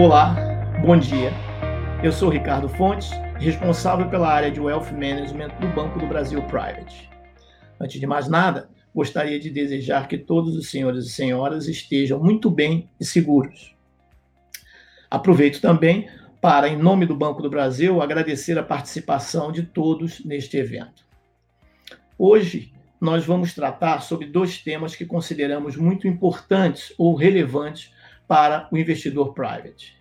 Olá, bom dia. Eu sou Ricardo Fontes, responsável pela área de Wealth Management do Banco do Brasil Private. Antes de mais nada, gostaria de desejar que todos os senhores e senhoras estejam muito bem e seguros. Aproveito também para, em nome do Banco do Brasil, agradecer a participação de todos neste evento. Hoje, nós vamos tratar sobre dois temas que consideramos muito importantes ou relevantes para o investidor private.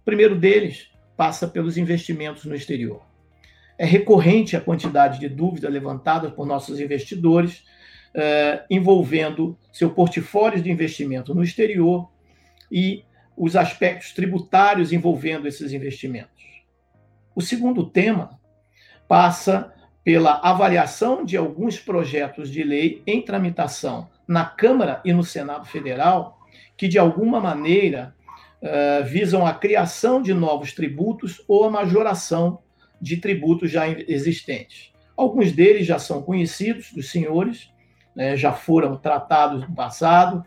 O primeiro deles passa pelos investimentos no exterior. É recorrente a quantidade de dúvidas levantadas por nossos investidores eh, envolvendo seu portfólio de investimento no exterior e os aspectos tributários envolvendo esses investimentos. O segundo tema passa pela avaliação de alguns projetos de lei em tramitação na Câmara e no Senado Federal que, de alguma maneira, uh, visam a criação de novos tributos ou a majoração de tributos já existentes. Alguns deles já são conhecidos dos senhores, né, já foram tratados no passado,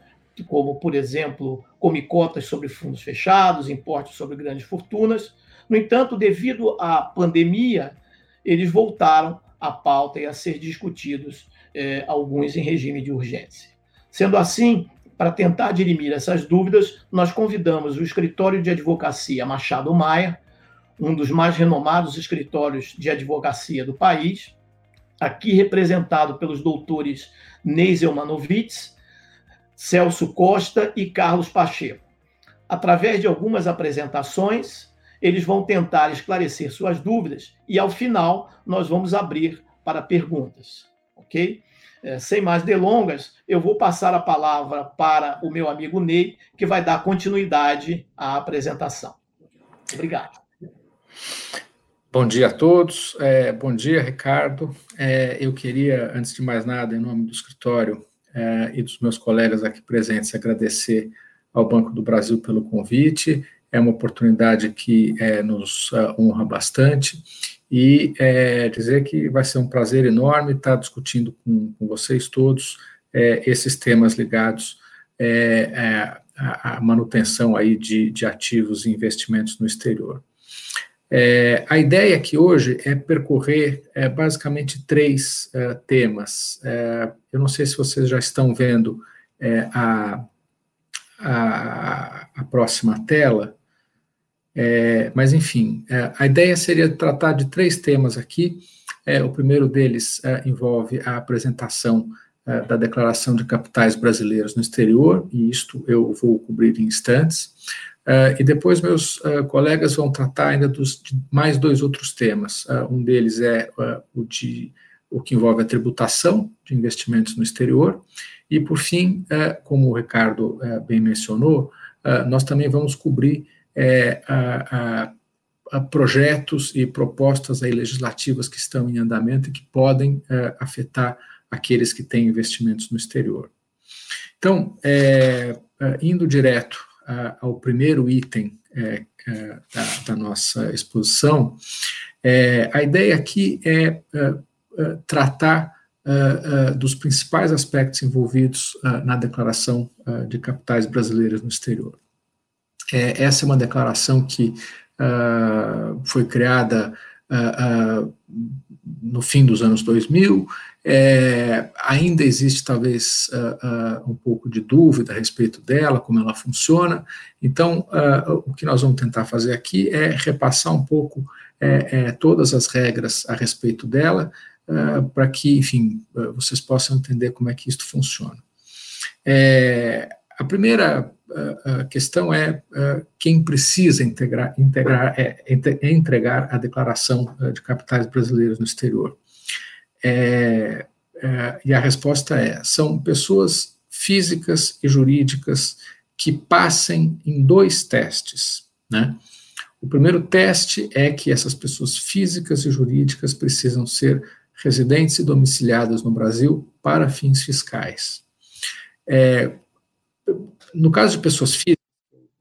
como, por exemplo, comicotas sobre fundos fechados, impostos sobre grandes fortunas. No entanto, devido à pandemia, eles voltaram à pauta e a ser discutidos, eh, alguns em regime de urgência. Sendo assim, para tentar dirimir essas dúvidas, nós convidamos o escritório de advocacia Machado Maia, um dos mais renomados escritórios de advocacia do país, aqui representado pelos doutores Neisel Manovitz, Celso Costa e Carlos Pacheco. Através de algumas apresentações, eles vão tentar esclarecer suas dúvidas e, ao final, nós vamos abrir para perguntas, ok? É, sem mais delongas, eu vou passar a palavra para o meu amigo Ney, que vai dar continuidade à apresentação. Obrigado. Bom dia a todos. É, bom dia, Ricardo. É, eu queria, antes de mais nada, em nome do escritório é, e dos meus colegas aqui presentes, agradecer ao Banco do Brasil pelo convite. É uma oportunidade que é, nos honra bastante e é, dizer que vai ser um prazer enorme estar discutindo com, com vocês todos é, esses temas ligados é, é à, manutenção aí de, de, ativos e investimentos no exterior. É, a ideia aqui hoje é percorrer é, basicamente três temas. eu não sei se vocês já estão vendo a, a, a próxima tela, é, mas, enfim, é, a ideia seria tratar de três temas aqui. É, o primeiro deles é, envolve a apresentação é, da Declaração de Capitais Brasileiros no Exterior, e isto eu vou cobrir em instantes. É, e depois meus colegas vão tratar ainda dos, de mais dois outros temas. um deles é o, de, o que envolve a tributação de investimentos no exterior. E, por fim, como o Ricardo bem mencionou, nós também vamos cobrir é, a, a, a projetos e propostas aí legislativas que estão em andamento e que podem é, afetar aqueles que têm investimentos no exterior. Então, é, é indo direto ao primeiro item é, é, da, da, nossa exposição, a ideia aqui é tratar dos principais aspectos envolvidos na declaração de capitais brasileiras no exterior. É, essa é uma declaração que uh, foi criada uh, uh, no fim dos anos 2000. É, ainda existe talvez um pouco de dúvida a respeito dela, como ela funciona. Então, o que nós vamos tentar fazer aqui é repassar um pouco é, é, todas as regras a respeito dela, para que, enfim, vocês possam entender como é que isso funciona. É, a primeira questão é quem precisa integrar, integrar, é, entregar a declaração de capitais brasileiros no exterior. É, é, e a resposta é: são pessoas físicas e jurídicas que passem em dois testes. Né? O primeiro teste é que essas pessoas físicas e jurídicas precisam ser residentes e domiciliadas no Brasil para fins fiscais. É, no caso de pessoas físicas,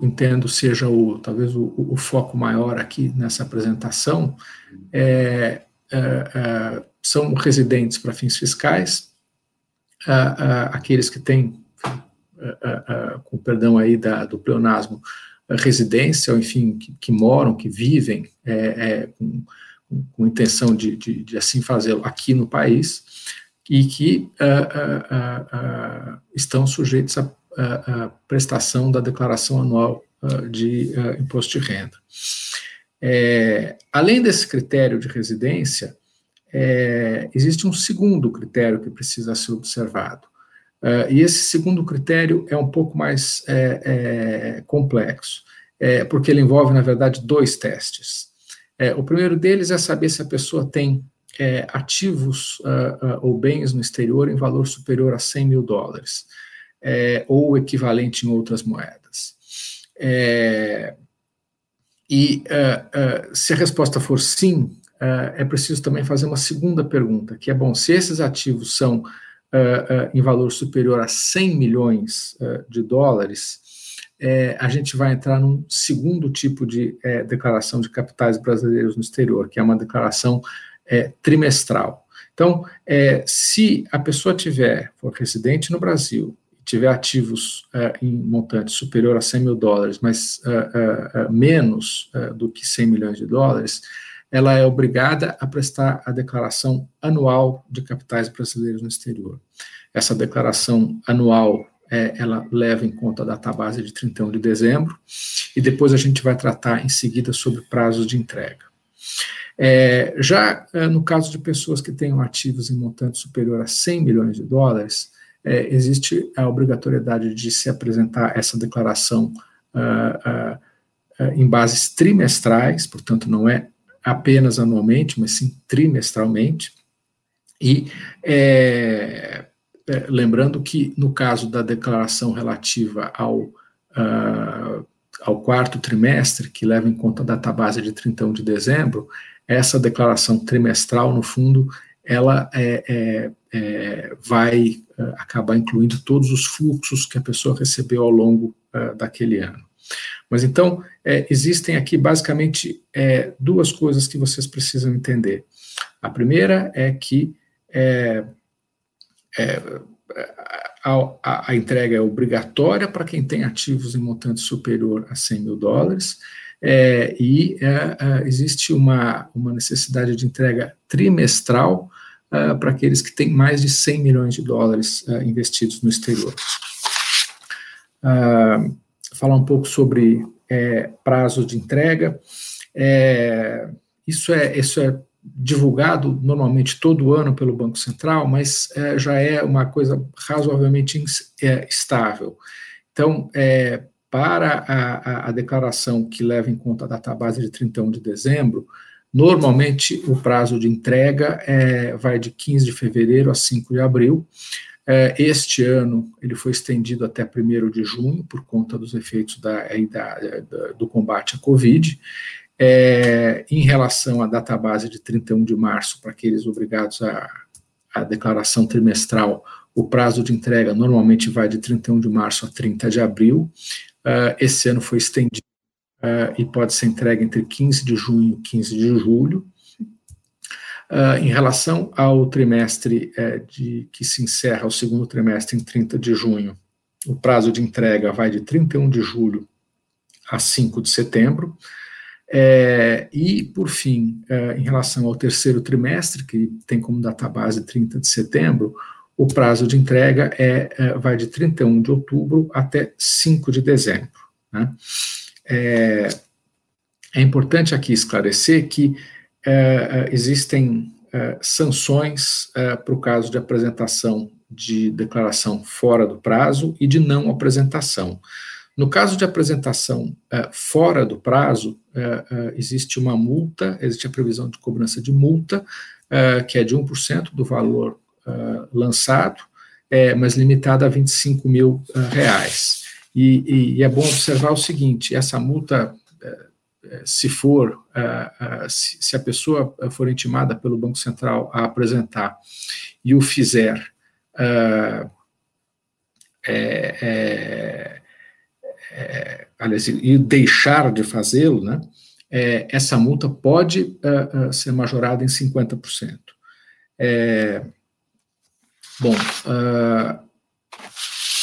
entendo seja o talvez o, o foco maior aqui nessa apresentação, é, é, é, são residentes para fins fiscais, aqueles que têm, com perdão aí da, do pleonasmo, residência, ou enfim, que, que moram, que vivem é, é, com, com, intenção de, de, de assim fazê-lo aqui no país, e que uh, uh, uh, à prestação da declaração anual de imposto de renda. É, além desse critério de residência, é, existe um segundo critério que precisa ser observado. Uh, e esse segundo critério é um pouco mais é, é, complexo, é, porque ele envolve, na verdade, dois testes. É, o primeiro deles é saber se a pessoa tem é, ativos uh, uh, ou bens no exterior em valor superior a 100 mil dólares, ou equivalente em outras moedas. e se a resposta for sim, é preciso também fazer uma segunda pergunta, que é, bom, se esses ativos são uh, uh, em valor superior a 100 milhões uh, de dólares, é, a gente vai entrar num segundo tipo de é, declaração de capitais brasileiros no exterior, que é uma declaração é, trimestral. Então, é, se a pessoa tiver, for residente no Brasil, tiver ativos em montante superior a 100 mil dólares, mas menos do que 100 milhões de dólares, ela é obrigada a prestar a declaração anual de capitais brasileiros no exterior. Essa declaração anual, é, ela leva em conta a database de 31 de dezembro, e depois a gente vai tratar em seguida sobre prazos de entrega. É, já é, no caso de pessoas que tenham ativos em montante superior a 100 milhões de dólares, é, existe a obrigatoriedade de se apresentar essa declaração uh, uh, uh, em bases trimestrais, portanto, não é apenas anualmente, mas sim trimestralmente. E é, é, lembrando que, no caso da declaração relativa ao, uh, ao quarto trimestre, que leva em conta a database de 31 de dezembro, essa declaração trimestral, no fundo, ela é, é, é vai uh, acabar incluindo todos os fluxos que a pessoa recebeu ao longo uh, daquele ano. Mas então, é, existem aqui basicamente é, duas coisas que vocês precisam entender. A primeira é que é, é a, a, entrega é obrigatória para quem tem ativos em montante superior a 100 mil dólares, é, e é, existe uma, uma necessidade de entrega trimestral para aqueles que têm mais de 100 milhões de dólares investidos no exterior. Uh, falar um pouco sobre é, prazo de entrega. É, isso, é, isso é divulgado normalmente todo ano pelo Banco Central, mas é, já é uma coisa razoavelmente é, estável. Então, é, para a, a, a, declaração que leva em conta a database de 31 de dezembro, normalmente o prazo de entrega é, vai de 15 de fevereiro a 5 de abril, é, este ano ele foi estendido até 1 de junho, por conta dos efeitos da, da, da, do combate à Covid. É, em relação à database de 31 de março, para aqueles obrigados à, à declaração trimestral, o prazo de entrega normalmente vai de 31 de março a 30 de abril. Uh, esse ano foi estendido uh, e pode ser entregue entre 15 de junho e 15 de julho. Uh, em relação ao trimestre uh, de, que se encerra, o segundo trimestre, em 30 de junho, o prazo de entrega vai de 31 de julho a 5 de setembro. É, e, por fim, é, em relação ao terceiro trimestre, que tem como database 30 de setembro, o prazo de entrega é, é vai de 31 de outubro até 5 de dezembro. Né? É, é importante aqui esclarecer que é, é, existem é, sanções para o caso de apresentação de declaração fora do prazo e de não apresentação. No caso de apresentação fora do prazo, existe uma multa, existe a previsão de cobrança de multa, que é de 1% do valor lançado, mas limitada a 25 mil reais. E, e, e, é bom observar o seguinte: essa multa se for, se a pessoa for intimada pelo Banco Central a apresentar e o fizer, é, é, é, aliás, e deixar de fazê-lo, né, essa multa pode ser majorada em 50%. É, bom, uh,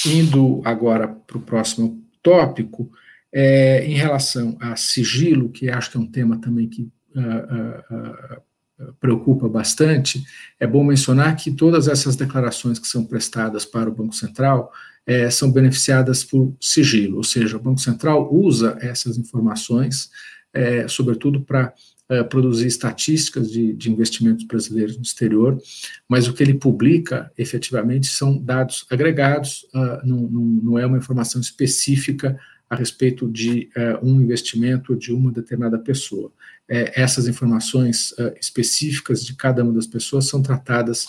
indo agora para o próximo tópico, É, em relação a sigilo, que acho que é um tema também que uh, uh, preocupa bastante, é bom mencionar que todas essas declarações que são prestadas para o Banco Central é, são beneficiadas por sigilo, ou seja, o Banco Central usa essas informações, é, sobretudo para é, produzir estatísticas de, de, investimentos brasileiros no exterior, mas o que ele publica, efetivamente, são dados agregados, uh, não, não, não, é uma informação específica a respeito de uh, um investimento de uma determinada pessoa. É, essas informações uh, específicas de cada uma das pessoas são tratadas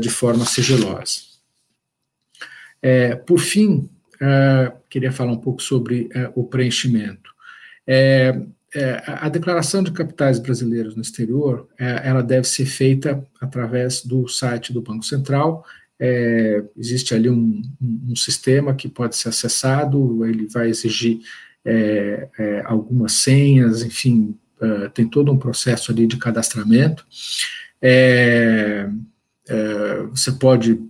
de forma sigilosa. Por fim, queria falar um pouco sobre o preenchimento. É, a declaração de capitais brasileiros no exterior, é, ela deve ser feita através do site do Banco Central. É, existe ali um, um, sistema que pode ser acessado, ele vai exigir é, é, algumas senhas, enfim, é, tem todo um processo ali de cadastramento. você pode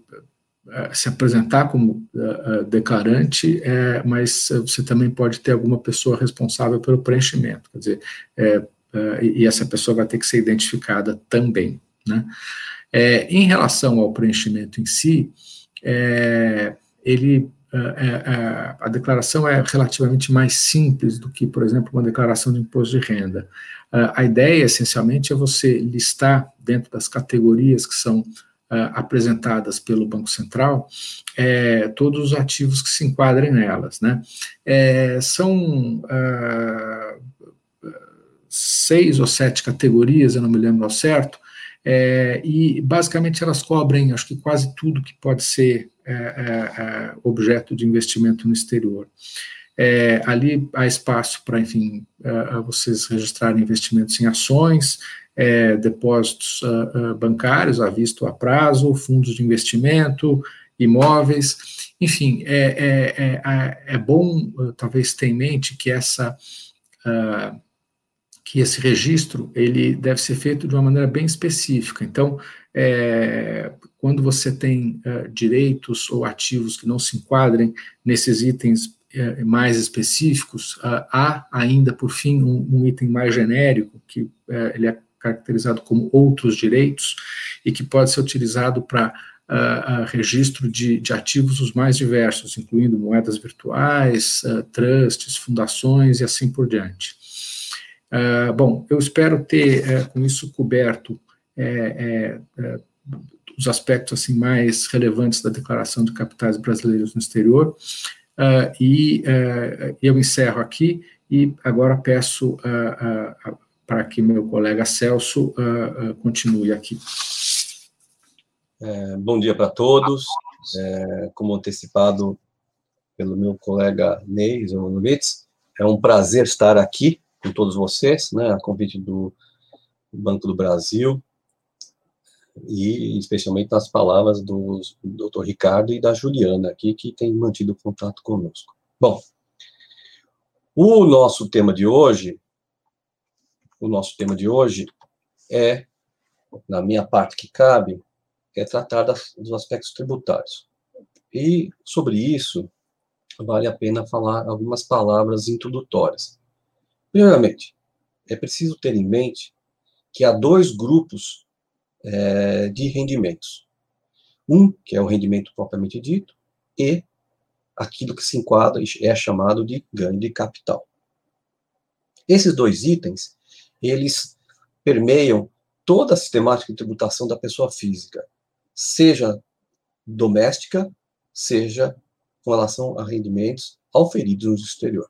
se apresentar como uh, declarante, é, mas você também pode ter alguma pessoa responsável pelo preenchimento, quer dizer, é, uh, e essa pessoa vai ter que ser identificada também. Né? É, em relação ao preenchimento em si, ele a declaração é relativamente mais simples do que, por exemplo, uma declaração de imposto de renda. a ideia, essencialmente, é você listar dentro das categorias que são apresentadas pelo Banco Central, é, todos os ativos que se enquadrem nelas. Né? É, são uh, seis ou sete categorias, eu não me lembro ao certo, é, e basicamente elas cobrem, acho que quase tudo que pode ser é, é, é objeto de investimento no exterior. Ali há espaço para, enfim, vocês registrarem investimentos em ações, é, depósitos uh, uh, bancários a visto a prazo, fundos de investimento, imóveis, enfim, é, é, é, é bom talvez ter em mente que essa que esse registro ele deve ser feito de uma maneira bem específica. Então, é, quando você tem uh, direitos ou ativos que não se enquadrem nesses itens uh, mais específicos, uh, há ainda, por fim, um, um item mais genérico, que ele é caracterizado como outros direitos e que pode ser utilizado para uh, uh, registro de, de, ativos os mais diversos, incluindo moedas virtuais, uh, trusts, fundações e assim por diante. bom, eu espero ter eh, com isso coberto eh, eh, os aspectos assim mais relevantes da declaração de capitais brasileiros no exterior. e eu encerro aqui e agora peço a para que meu colega Celso uh, uh, continue aqui. É, bom dia para todos. É, como antecipado pelo meu colega Ney Zemanovitz, é um prazer estar aqui com todos vocês, né, a convite do Banco do Brasil, e especialmente nas palavras do Dr. Ricardo e da Juliana aqui, que tem mantido contato conosco. Bom, o nosso tema de hoje o nosso tema de hoje é, na minha parte que cabe, é tratar das, dos aspectos tributários. E sobre isso, vale a pena falar algumas palavras introdutórias. Primeiramente, é preciso ter em mente que há dois grupos é, de rendimentos. Um, que é o rendimento propriamente dito, e aquilo que se enquadra é chamado de ganho de capital. Esses dois itens, eles permeiam toda a sistemática de tributação da pessoa física, seja doméstica, seja com relação a rendimentos auferidos no exterior.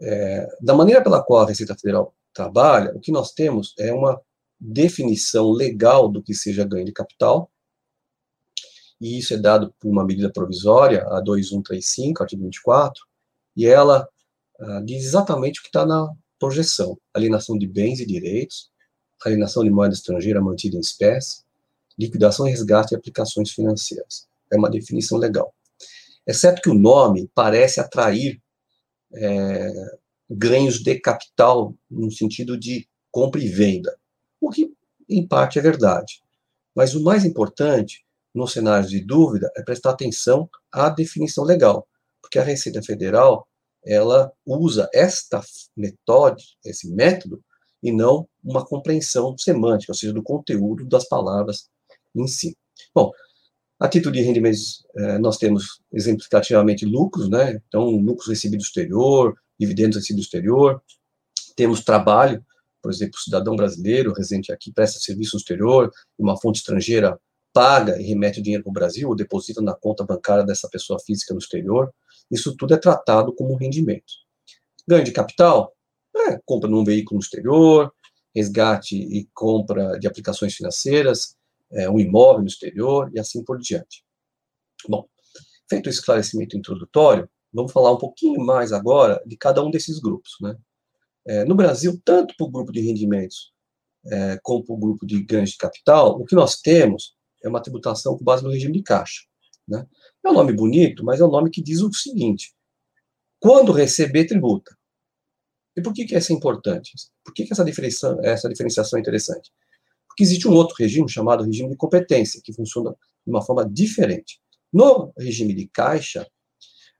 É, da maneira pela qual a Receita Federal trabalha, o que nós temos é uma definição legal do que seja ganho de capital, e isso é dado por uma medida provisória, a 2135, artigo 24, e ela ah, diz exatamente o que está na projeção, alienação de bens e direitos, alienação de moeda estrangeira mantida em espécie, liquidação e resgate de aplicações financeiras. É uma definição legal. Exceto que o nome parece atrair é, ganhos de capital no sentido de compra e venda, o que em parte é verdade. Mas o mais importante, no cenário de dúvida, é prestar atenção à definição legal, porque a Receita Federal ela usa esta metode, esse método, e não uma compreensão semântica, ou seja, do conteúdo das palavras em si. Bom, a título de rendimentos, eh, nós temos exemplificativamente lucros, né? Então, lucros recebidos exterior, dividendos recebidos exterior. Temos trabalho, por exemplo, cidadão brasileiro residente aqui presta serviço exterior, uma fonte estrangeira paga e remete o dinheiro para o Brasil ou deposita na conta bancária dessa pessoa física no exterior. Isso tudo é tratado como rendimento. Ganho de capital, é, compra num veículo no exterior, resgate e compra de aplicações financeiras, é, um imóvel no exterior e assim por diante. Bom, feito o esclarecimento introdutório, vamos falar um pouquinho mais agora de cada um desses grupos. Né? É, no Brasil, tanto para o grupo de rendimentos é, como para o grupo de ganhos de capital, o que nós temos é uma tributação com base no regime de caixa. Né? É um nome bonito, mas é um nome que diz o seguinte: quando receber, tributa. E por que, que essa é importante? Por que, que essa, diferenciação, essa diferenciação é interessante? Porque existe um outro regime chamado regime de competência, que funciona de uma forma diferente. No regime de caixa,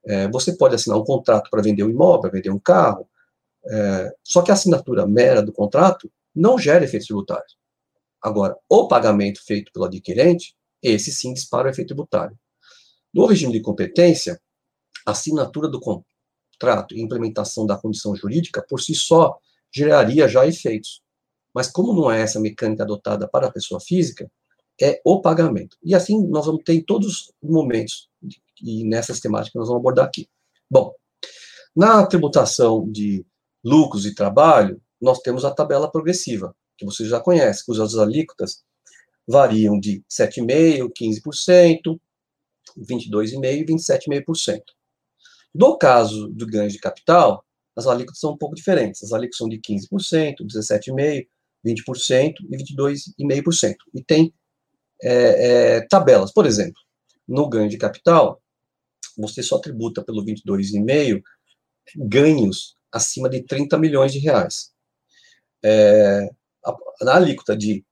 é, você pode assinar um contrato para vender um imóvel, vender um carro, é, só que a assinatura mera do contrato não gera efeitos tributários. Agora, o pagamento feito pelo adquirente, esse sim dispara o efeito tributário. No regime de competência, a assinatura do contrato e implementação da condição jurídica, por si só, geraria já efeitos. Mas como não é essa mecânica adotada para a pessoa física, é o pagamento. E assim nós vamos ter em todos os momentos, e nessas temáticas nós vamos abordar aqui. Bom, na tributação de lucros e trabalho, nós temos a tabela progressiva, que você já conhece, cujas alíquotas variam de 7,5%, 15%, 22,5% e 27,5%. No caso do ganho de capital, as alíquotas são um pouco diferentes. As alíquotas são de 15%, 17,5%, 20% e 22,5%. E tem é, é, tabelas. Por exemplo, no ganho de capital, você só tributa pelo 22,5% ganhos acima de 30 milhões de reais. É, na alíquota de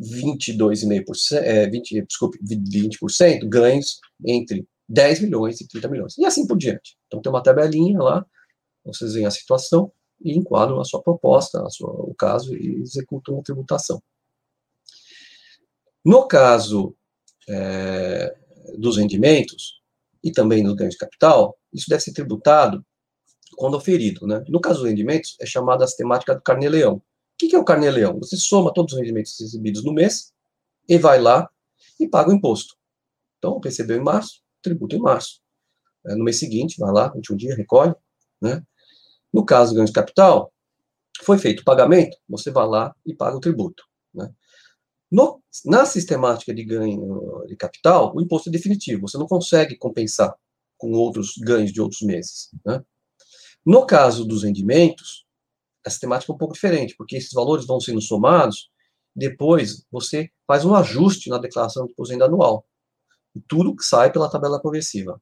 22,5%, é, 20, desculpe, 20%, ganhos entre 10 milhões e 30 milhões. E assim por diante. Então tem uma tabelinha lá, vocês veem a situação, e enquadram a sua proposta, a sua, o caso, e executam a tributação. No caso é, dos rendimentos e também no ganho de capital, isso deve ser tributado quando oferido. Né? No caso dos rendimentos, é chamada a sistemática do carnê-leão. O que é o carnê-leão? Você soma todos os rendimentos recebidos no mês e vai lá e paga o imposto. Então, recebeu em março, tributa em março. É, no mês seguinte, vai lá, último dia, recolhe, né? No caso do ganho de capital, foi feito o pagamento, você vai lá e paga o tributo. Né? No, na sistemática de ganho de capital, o imposto é definitivo, você não consegue compensar com outros ganhos de outros meses. Né? No caso dos rendimentos, a sistemática é um pouco diferente, porque esses valores vão sendo somados, depois você faz um ajuste na declaração de imposto anual. E tudo sai pela tabela progressiva.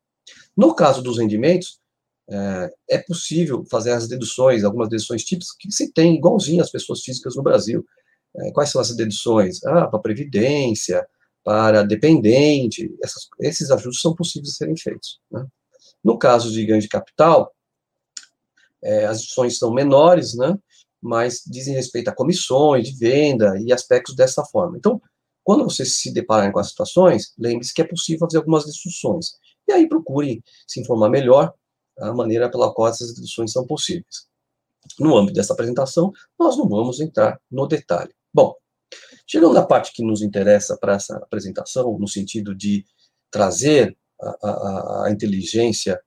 No caso dos rendimentos, é, é possível fazer as deduções, algumas deduções típicas que se tem igualzinho às pessoas físicas no Brasil. É, quais são essas deduções? Ah, para previdência, para dependente, essas, esses ajustes são possíveis de serem feitos. Né? No caso de ganho de capital, é, as deduções são menores, né? mas dizem respeito a comissões de venda e aspectos dessa forma. Então, quando vocês se depararem com as situações, lembre-se que é possível fazer algumas deduções. E aí procure se informar melhor a maneira pela qual essas deduções são possíveis. No âmbito dessa apresentação, nós não vamos entrar no detalhe. Bom, chegando na parte que nos interessa para essa apresentação, no sentido de trazer a, a, a inteligência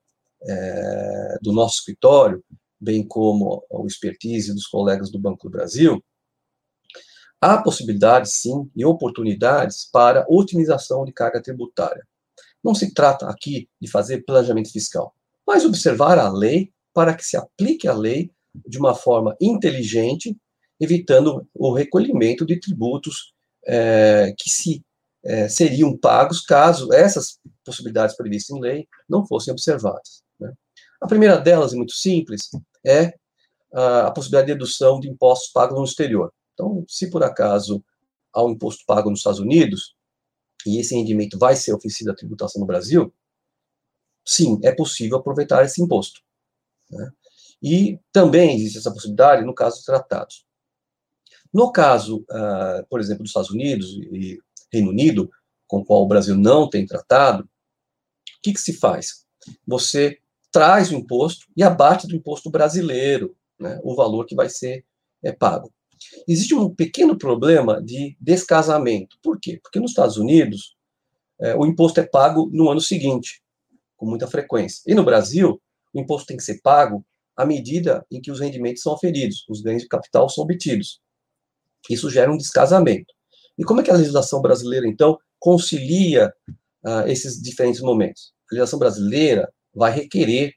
é, do nosso escritório, bem como o expertise dos colegas do Banco do Brasil, há possibilidades, sim, e oportunidades para otimização de carga tributária. Não se trata aqui de fazer planejamento fiscal mas observar a lei para que se aplique a lei de uma forma inteligente, evitando o recolhimento de tributos é, que se é, seriam pagos caso essas possibilidades previstas em lei não fossem observadas. A primeira delas, é muito simples, é a, a possibilidade de dedução de impostos pagos no exterior. Então, se por acaso há um imposto pago nos Estados Unidos, e esse rendimento vai ser oferecido à tributação no Brasil, sim, é possível aproveitar esse imposto. Né? E também existe essa possibilidade no caso de tratados. No caso, uh, por exemplo, dos Estados Unidos e Reino Unido, com o qual o Brasil não tem tratado, o que, que se faz? Você traz o imposto e abate do imposto brasileiro né, o valor que vai ser é, pago. Existe um pequeno problema de descasamento. Por quê? Porque nos Estados Unidos, é, o imposto é pago no ano seguinte, com muita frequência. E no Brasil, o imposto tem que ser pago à medida em que os rendimentos são oferidos, os ganhos de capital são obtidos. Isso gera um descasamento. E como é que a legislação brasileira, então, concilia uh, esses diferentes momentos? A legislação brasileira vai requerer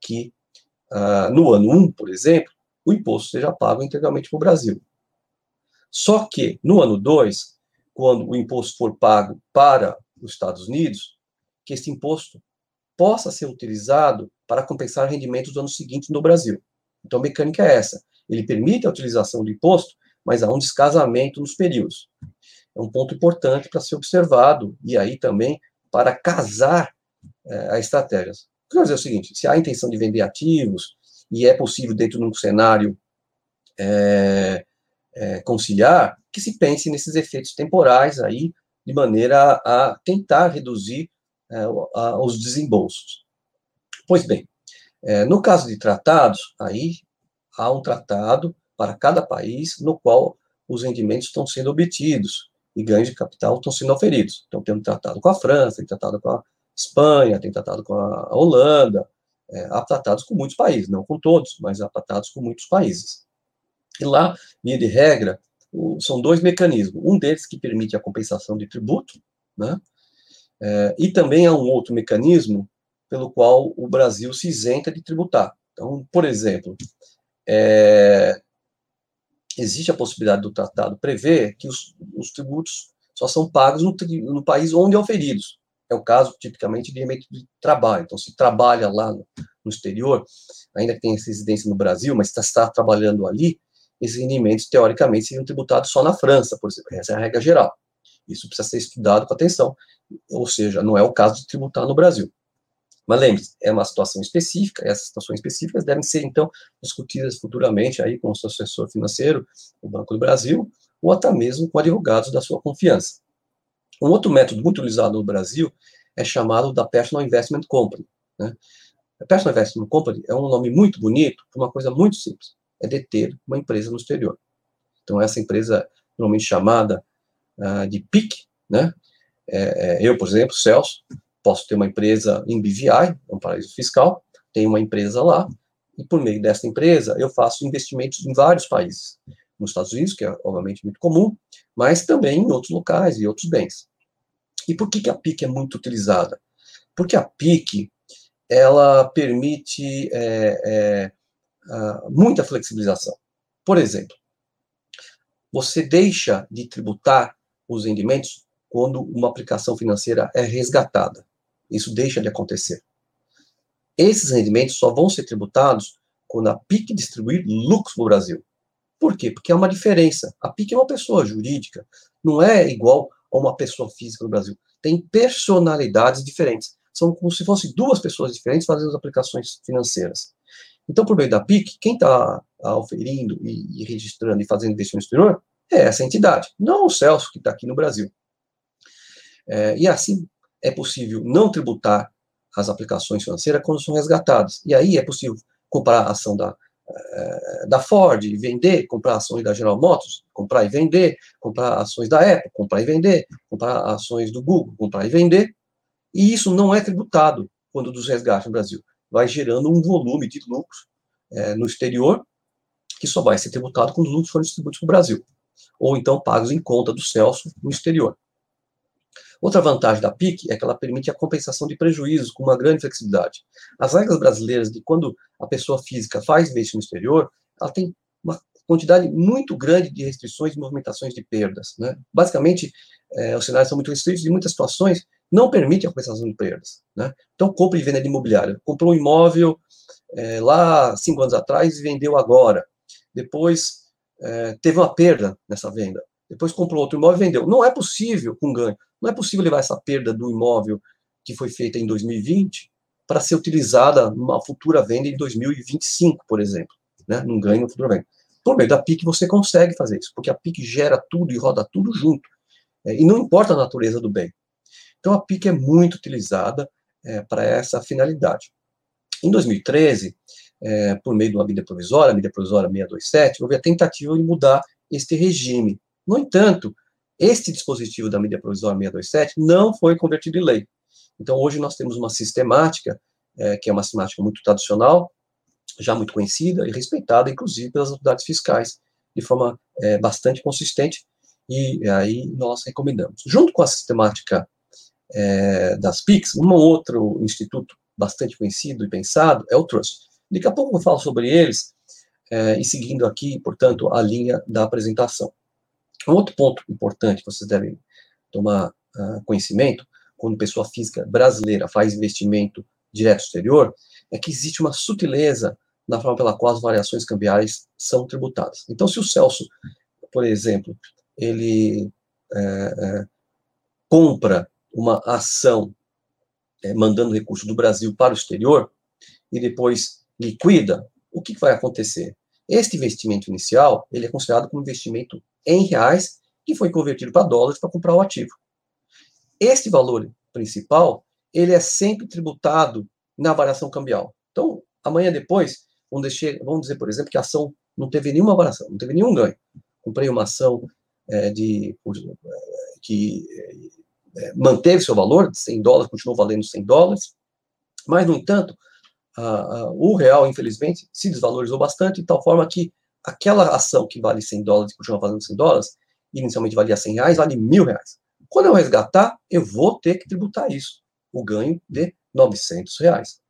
que, uh, no ano 1, por exemplo, o imposto seja pago integralmente para o Brasil. Só que, no ano 2, quando o imposto for pago para os Estados Unidos, que esse imposto possa ser utilizado para compensar rendimentos do ano seguinte no Brasil. Então, a mecânica é essa. Ele permite a utilização do imposto, mas há um descasamento nos períodos. É um ponto importante para ser observado, e aí também para casar é, a estratégias. Quer dizer o seguinte, se há intenção de vender ativos, e é possível dentro de um cenário é, é, conciliar, que se pense nesses efeitos temporais aí, de maneira a tentar reduzir é, os desembolsos. Pois bem, é, no caso de tratados, aí há um tratado para cada país no qual os rendimentos estão sendo obtidos e ganhos de capital estão sendo oferidos. Então, tem um tratado com a França, tem tratado com a Espanha, tem tratado com a Holanda, é, há tratados com muitos países, não com todos, mas há tratados com muitos países. E lá, via de regra, o, são dois mecanismos. Um deles que permite a compensação de tributo, né? É, e também há um outro mecanismo pelo qual o Brasil se isenta de tributar. Então, por exemplo, é, existe a possibilidade do tratado prever que os, os tributos só são pagos no, no, país onde oferidos. É o caso, tipicamente, de remete de trabalho. Então, se trabalha lá no, no exterior, ainda que tenha residência no Brasil, mas está, está trabalhando ali, esses rendimentos, teoricamente, seriam tributados só na França, por exemplo. Essa é a regra geral. Isso precisa ser estudado com atenção. Ou seja, não é o caso de tributar no Brasil. Mas lembre-se, é uma situação específica, essas situações específicas devem ser, então, discutidas futuramente aí com o seu assessor financeiro, o Banco do Brasil, ou até mesmo com advogados da sua confiança. Um outro método muito utilizado no Brasil é chamado da Personal Investment Company. Né? A Personal Investment Company é um nome muito bonito por uma coisa muito simples, é deter uma empresa no exterior. Então, essa empresa, normalmente chamada uh, de PIC, né? É, é, eu, por exemplo, Celso, posso ter uma empresa em BVI, um paraíso fiscal, tenho uma empresa lá, e por meio dessa empresa eu faço investimentos em vários países. Nos Estados Unidos, que é obviamente muito comum, mas também em outros locais e outros bens. E por que, que a PIC é muito utilizada? Porque a PIC, ela permite é, é, muita flexibilização. Por exemplo, você deixa de tributar os rendimentos quando uma aplicação financeira é resgatada. Isso deixa de acontecer. Esses rendimentos só vão ser tributados quando a PIC distribuir lucros no Brasil. Por quê? Porque é uma diferença. A PIC é uma pessoa jurídica, não é igual a uma pessoa física no Brasil. Tem personalidades diferentes. São como se fossem duas pessoas diferentes fazendo aplicações financeiras. Então, por meio da PIC, quem está oferindo e, e, registrando e fazendo investimento exterior é essa entidade, não o Celso, que está aqui no Brasil. É, e assim, é possível não tributar as aplicações financeiras quando são resgatadas. E aí é possível comprar a ação da, da Ford e vender, comprar ações da General Motors, comprar e vender, comprar ações da Apple, comprar e vender, comprar ações do Google, comprar e vender. E isso não é tributado quando dos resgates no Brasil. Vai gerando um volume de lucros é, no exterior que só vai ser tributado quando os lucros forem distribuídos para o Brasil. Ou então pagos em conta do Celso no exterior. Outra vantagem da PIC é que ela permite a compensação de prejuízos com uma grande flexibilidade. As regras brasileiras de quando a pessoa física faz investimento exterior, ela tem uma quantidade muito grande de restrições e movimentações de perdas. Né? Basicamente, é, os cenários são muito restritos e muitas situações não permite a compensação de perdas. Né? Então, compra e venda de imobiliário. Comprou um imóvel é, lá cinco anos atrás e vendeu agora. Depois, é, teve uma perda nessa venda. Depois comprou outro imóvel e vendeu. Não é possível com ganho. Não é possível levar essa perda do imóvel que foi feita em 2020 para ser utilizada numa futura venda em 2025, por exemplo, né, num ganho no futuro venda. Por meio da PIC você consegue fazer isso, porque a PIC gera tudo e roda tudo junto. É, e não importa a natureza do bem. Então a PIC é muito utilizada é, para essa finalidade. Em 2013, é, por meio de uma medida provisória, a medida provisória 627, houve a tentativa de mudar este regime. No entanto, este dispositivo da medida provisória 627 não foi convertido em lei. Então, hoje nós temos uma sistemática, é, que é uma sistemática muito tradicional, já muito conhecida e respeitada, inclusive pelas autoridades fiscais, de forma é, bastante consistente, e aí nós recomendamos. Junto com a sistemática é, das PICs, um outro instituto bastante conhecido e pensado é o Trust. Daqui a pouco eu falo sobre eles, é, e seguindo aqui, portanto, a linha da apresentação. Um outro ponto importante que vocês devem tomar uh, conhecimento, quando pessoa física brasileira faz investimento direto exterior, é que existe uma sutileza na forma pela qual as variações cambiais são tributadas. Então, se o Celso, por exemplo, ele é, é, compra uma ação é, mandando recursos do Brasil para o exterior e depois liquida, o que vai acontecer? Este investimento inicial, ele é considerado como investimento em reais que foi convertido para dólares para comprar o ativo. Este valor principal, ele é sempre tributado na variação cambial. Então, amanhã depois, vamos dizer, vamos dizer, por exemplo, que a ação não teve nenhuma variação, não teve nenhum ganho. Comprei uma ação é, de, que é, manteve seu valor, de 100 dólares, continuou valendo 100 dólares, mas, no entanto, a, a, o real, infelizmente, se desvalorizou bastante, de tal forma que aquela ação que vale 100 dólares e continua valendo 100 dólares, inicialmente valia 100 reais, vale mil reais. Quando eu resgatar, eu vou ter que tributar isso, o ganho de 900 reais.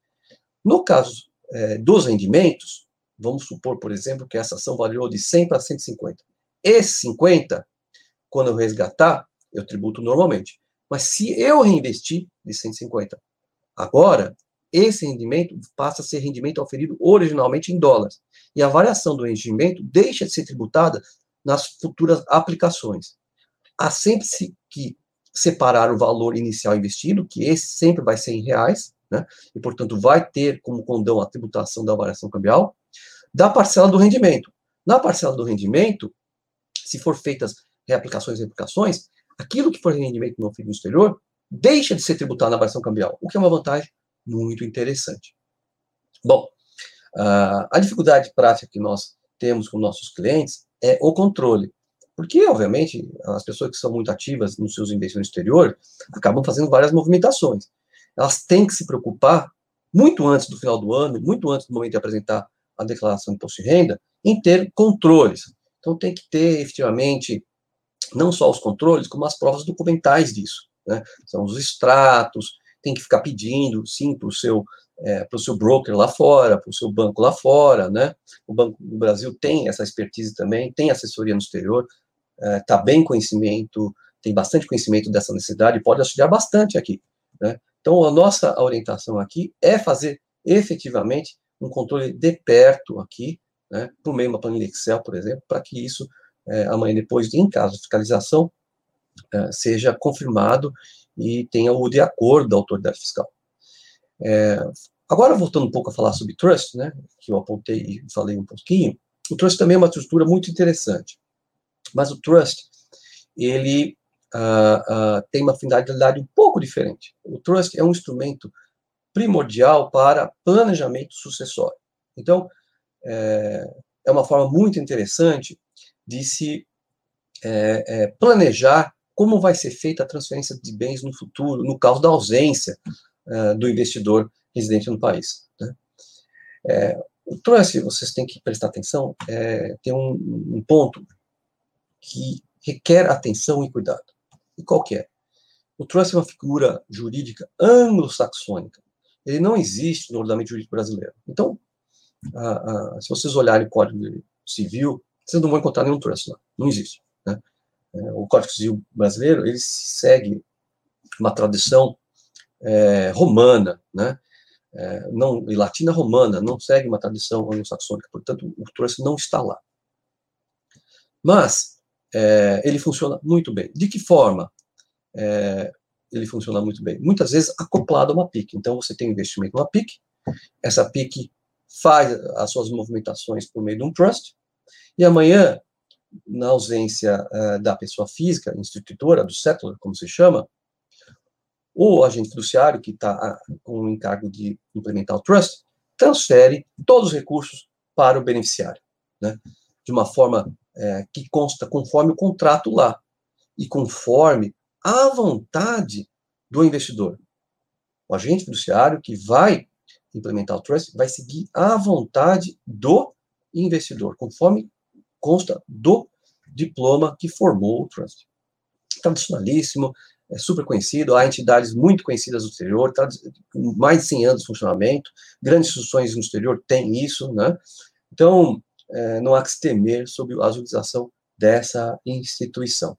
No caso é, dos rendimentos, vamos supor, por exemplo, que essa ação variou de 100 para 150. Esse 50, quando eu resgatar, eu tributo normalmente. Mas se eu reinvestir de 150, agora, esse rendimento passa a ser rendimento oferido originalmente em dólares. E a variação do rendimento deixa de ser tributada nas futuras aplicações. Há sempre que separar o valor inicial investido, que esse sempre vai ser em reais, né? e, portanto, vai ter como condão a tributação da variação cambial, da parcela do rendimento. Na parcela do rendimento, se for feitas reaplicações e replicações, aquilo que for rendimento no oferido no exterior deixa de ser tributado na variação cambial, o que é uma vantagem muito interessante. Bom, a dificuldade prática que nós temos com nossos clientes é o controle. Porque, obviamente, as pessoas que são muito ativas nos seus investimentos exteriores acabam fazendo várias movimentações. Elas têm que se preocupar, muito antes do final do ano, muito antes do momento de apresentar a declaração de imposto de renda, em ter controles. Então, tem que ter, efetivamente, não só os controles, como as provas documentais disso. Né? São os extratos, tem que ficar pedindo, sim, para o seu, é, seu broker lá fora, para o seu banco lá fora, né? O Banco do Brasil tem essa expertise também, tem assessoria no exterior, está é, tá bem conhecimento, tem bastante conhecimento dessa necessidade, pode auxiliar bastante aqui, né? Então, a nossa orientação aqui é fazer efetivamente um controle de perto aqui, né, por meio de uma planilha Excel, por exemplo, para que isso, é, amanhã depois, em caso de fiscalização, é, seja confirmado e tenha o de acordo da autoridade fiscal. É, agora, voltando um pouco a falar sobre trust, né, que eu apontei e falei um pouquinho, o trust também é uma estrutura muito interessante, mas o trust, ele uh, uh, tem uma finalidade um pouco diferente. O trust é um instrumento primordial para planejamento sucessório. Então, é, é uma forma muito interessante de se é, é, planejar como vai ser feita a transferência de bens no futuro, no caso da ausência uh, do investidor residente no país. Né? É, o trust, vocês têm que prestar atenção, é, tem um, um, ponto que requer atenção e cuidado. E qual que é? O trust é uma figura jurídica anglo-saxônica. Ele não existe no ordenamento jurídico brasileiro. Então, se vocês olharem o Código Civil, vocês não vão encontrar nenhum trust lá. Não existe. Né? O Código Civil brasileiro, ele segue uma tradição é, romana, né? É, não, e latina romana, não segue uma tradição anglo-saxônica, portanto, o Trust não está lá. Mas, é, ele funciona muito bem. De que forma? É, ele funciona muito bem? Muitas vezes acoplado a uma PIC. Então, você tem um investimento numa PIC, essa PIC faz as suas movimentações por meio de um trust, e amanhã, na ausência uh, da pessoa física, institutora, do settler, como se chama, o agente fiduciário, que está com o encargo de implementar o trust, transfere todos os recursos para o beneficiário, né? de uma forma é, que consta conforme o contrato lá e conforme a vontade do investidor. O agente fiduciário que vai implementar o trust vai seguir a vontade do investidor, conforme consta do diploma que formou o trust. Tradicionalíssimo, é super conhecido, há entidades muito conhecidas no exterior, mais de 100 anos de funcionamento, grandes instituições no exterior têm isso, né? Então, é, não há que se temer sobre a utilização dessa instituição.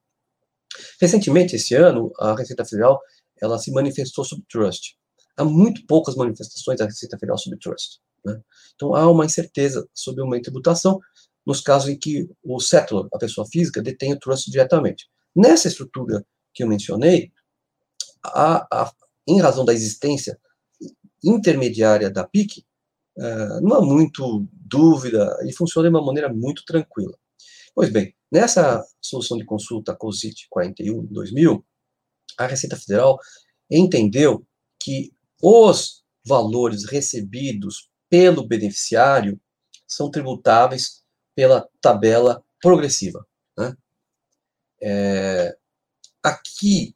Recentemente, esse ano, a Receita Federal ela se manifestou sobre trust. Há muito poucas manifestações da Receita Federal sobre trust. Né? Então, há uma incerteza sobre uma tributação nos casos em que o settler, a pessoa física, detém o trust diretamente. Nessa estrutura que eu mencionei, a, a, em razão da existência intermediária da PIC, uh, não há muito dúvida e funciona de uma maneira muito tranquila. Pois bem, nessa solução de consulta COSIT 41 2000, a Receita Federal entendeu que os valores recebidos pelo beneficiário são tributáveis pela tabela progressiva. Né? É, Aqui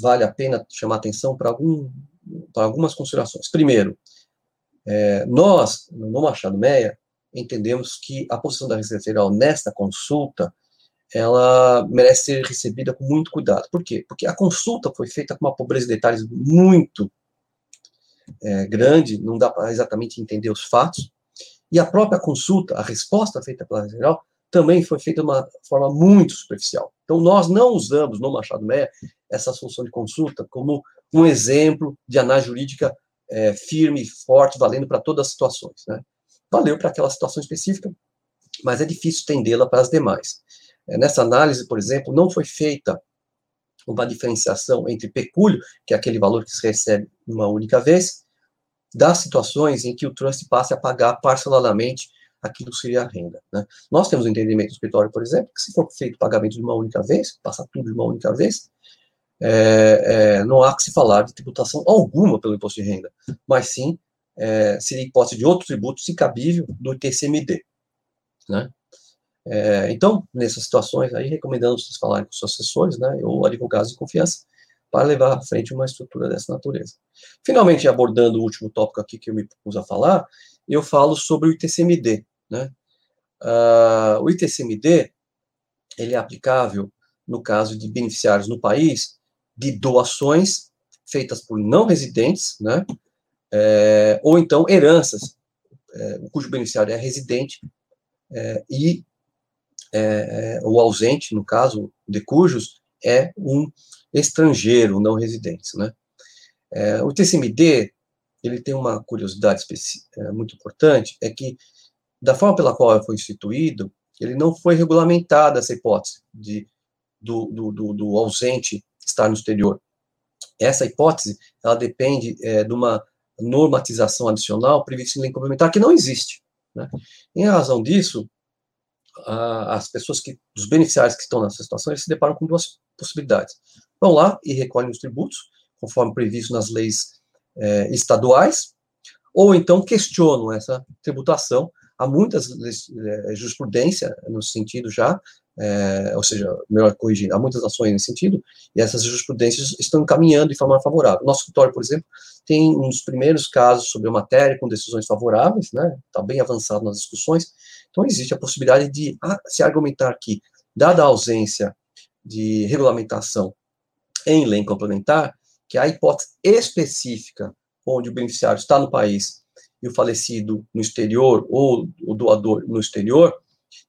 vale a pena chamar atenção para, algum, algumas considerações. Primeiro, é, nós, no Machado Meia, entendemos que a posição da Receita Federal nesta consulta ela merece ser recebida com muito cuidado. Por quê? Porque a consulta foi feita com uma pobreza de detalhes muito é, grande, não dá para exatamente entender os fatos, e a própria consulta, a resposta feita pela Federal, também foi feita de uma forma muito superficial. Então, nós não usamos no Machado Meia essa solução de consulta como um exemplo de análise jurídica é, firme forte, valendo para todas as situações. Né? Valeu para aquela situação específica, mas é difícil estendê-la para as demais. É, nessa análise, por exemplo, não foi feita uma diferenciação entre pecúlio, que é aquele valor que se recebe uma única vez, das situações em que o trust passe a pagar parceladamente aquilo seria a renda. Né? Nós temos um entendimento do escritório, por exemplo, que se for feito pagamento de uma única vez, passar tudo de uma única vez, é, é, não há que se falar de tributação alguma pelo imposto de renda, mas sim é, seria hipótese de outro tributo, se cabível, do TCMD. Né? É, então, nessas situações aí, recomendamos vocês falarem com seus assessores, né, ou advogados de confiança, para levar à frente uma estrutura dessa natureza. Finalmente, abordando o último tópico aqui que eu me propus a falar, eu falo sobre o ITCMD. Né? Uh, o ITCMD ele é aplicável no caso de beneficiários no país de doações feitas por não residentes, né? É, ou então heranças, é, cujo beneficiário é residente é, e é, o ausente, no caso de cujos, é um estrangeiro não residente. Né? É, o TCMD ele tem uma curiosidade é, muito importante, é que, da forma pela qual foi instituído, ele não foi regulamentado essa hipótese de, do, do, do, do ausente estar no exterior. Essa hipótese, ela depende é, de uma normatização adicional prevista em lei complementar que não existe. Né? Em razão disso, a, as pessoas que, os beneficiários que estão nessa situação, eles se deparam com duas possibilidades. Vão lá e recolhem os tributos, conforme previsto nas leis é, estaduais, ou então questionam essa tributação. Há muitas é, jurisprudência no sentido já, é, ou seja, melhor corrigir, há muitas ações nesse sentido, e essas jurisprudências estão caminhando de forma favorável. Nosso escritório, por exemplo, tem um dos primeiros casos sobre a matéria com decisões favoráveis, né, está bem avançado nas discussões, então existe a possibilidade de ah, se argumentar que, dada a ausência de regulamentação em lei complementar, que a hipótese específica onde o beneficiário está no país e o falecido no exterior ou o doador no exterior,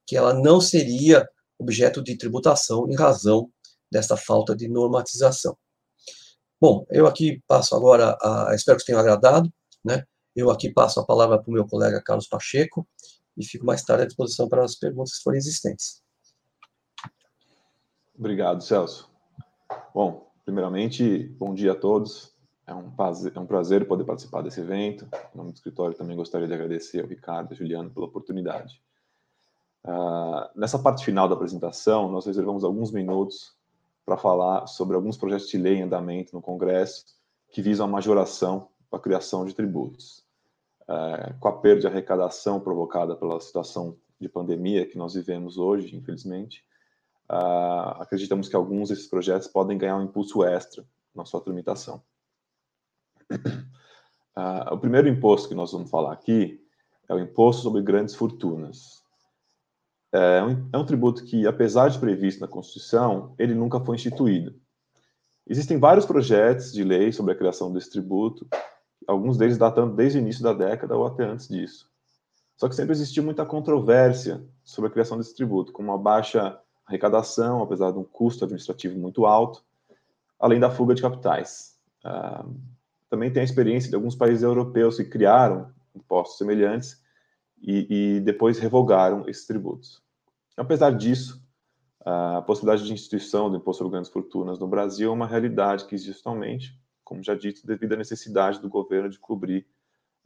que ela não seria objeto de tributação em razão dessa falta de normatização. Bom, eu aqui passo agora, a, espero que tenham agradado, né? Eu aqui passo a palavra para o meu colega Carlos Pacheco e fico mais tarde à disposição para as perguntas que forem existentes. Obrigado, Celso. Bom, primeiramente, bom dia a todos. É um, prazer, é um prazer poder participar desse evento. Em nome do escritório, também gostaria de agradecer ao Ricardo e ao Juliano pela oportunidade. Uh, nessa parte final da apresentação, nós reservamos alguns minutos para falar sobre alguns projetos de lei em andamento no Congresso que visam a majoração para a criação de tributos. Uh, com a perda de arrecadação provocada pela situação de pandemia que nós vivemos hoje, infelizmente, uh, acreditamos que alguns desses projetos podem ganhar um impulso extra na sua tramitação. Uh, o primeiro imposto que nós vamos falar aqui é o imposto sobre grandes fortunas. É um, é um tributo que, apesar de previsto na Constituição, ele nunca foi instituído. Existem vários projetos de lei sobre a criação desse tributo, alguns deles datando desde o início da década ou até antes disso. Só que sempre existiu muita controvérsia sobre a criação desse tributo, com uma baixa arrecadação, apesar de um custo administrativo muito alto, além da fuga de capitais. Uh, também tem a experiência de alguns países europeus que criaram impostos semelhantes e, e depois revogaram esses tributos. Apesar disso, a possibilidade de instituição do imposto sobre grandes fortunas no Brasil é uma realidade que existe atualmente, como já dito, devido à necessidade do governo de cobrir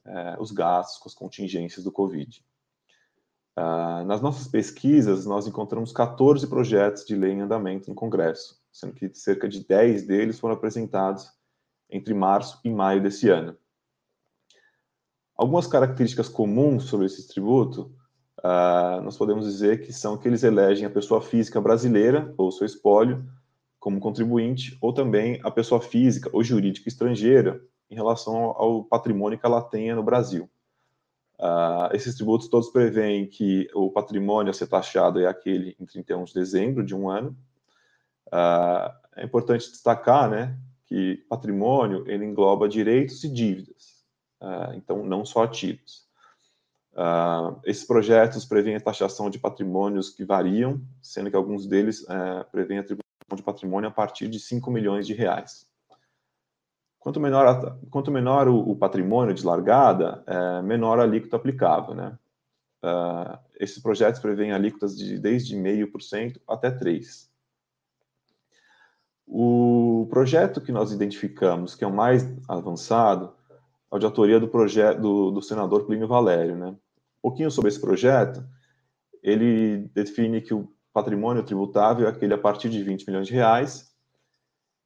eh, os gastos com as contingências do Covid. Uh, nas nossas pesquisas, nós encontramos 14 projetos de lei em andamento no Congresso, sendo que cerca de 10 deles foram apresentados entre março e maio desse ano. Algumas características comuns sobre esse tributo, uh, nós podemos dizer que são que eles elegem a pessoa física brasileira, ou seu espólio, como contribuinte, ou também a pessoa física ou jurídica estrangeira, em relação ao patrimônio que ela tenha no Brasil. Uh, esses tributos todos prevêem que o patrimônio a ser taxado é aquele em 31 de dezembro de um ano. Uh, é importante destacar, né, que patrimônio ele engloba direitos e dívidas, uh, então não só ativos. Esses projetos prevêem a taxação de patrimônios que variam, sendo que alguns deles uh, prevêem a tributação de patrimônio a partir de 5 milhões de reais. Quanto menor, a, quanto menor o, o, patrimônio de largada, é, menor a alíquota aplicável. Né? Uh, esses projetos prevêem alíquotas de desde 0,5% até 3%. O projeto que nós identificamos, que é o mais avançado, é o de autoria do, do, do senador Plínio Valério. Né? Um pouquinho sobre esse projeto, ele define que o patrimônio tributável é aquele a partir de 20 milhões de reais,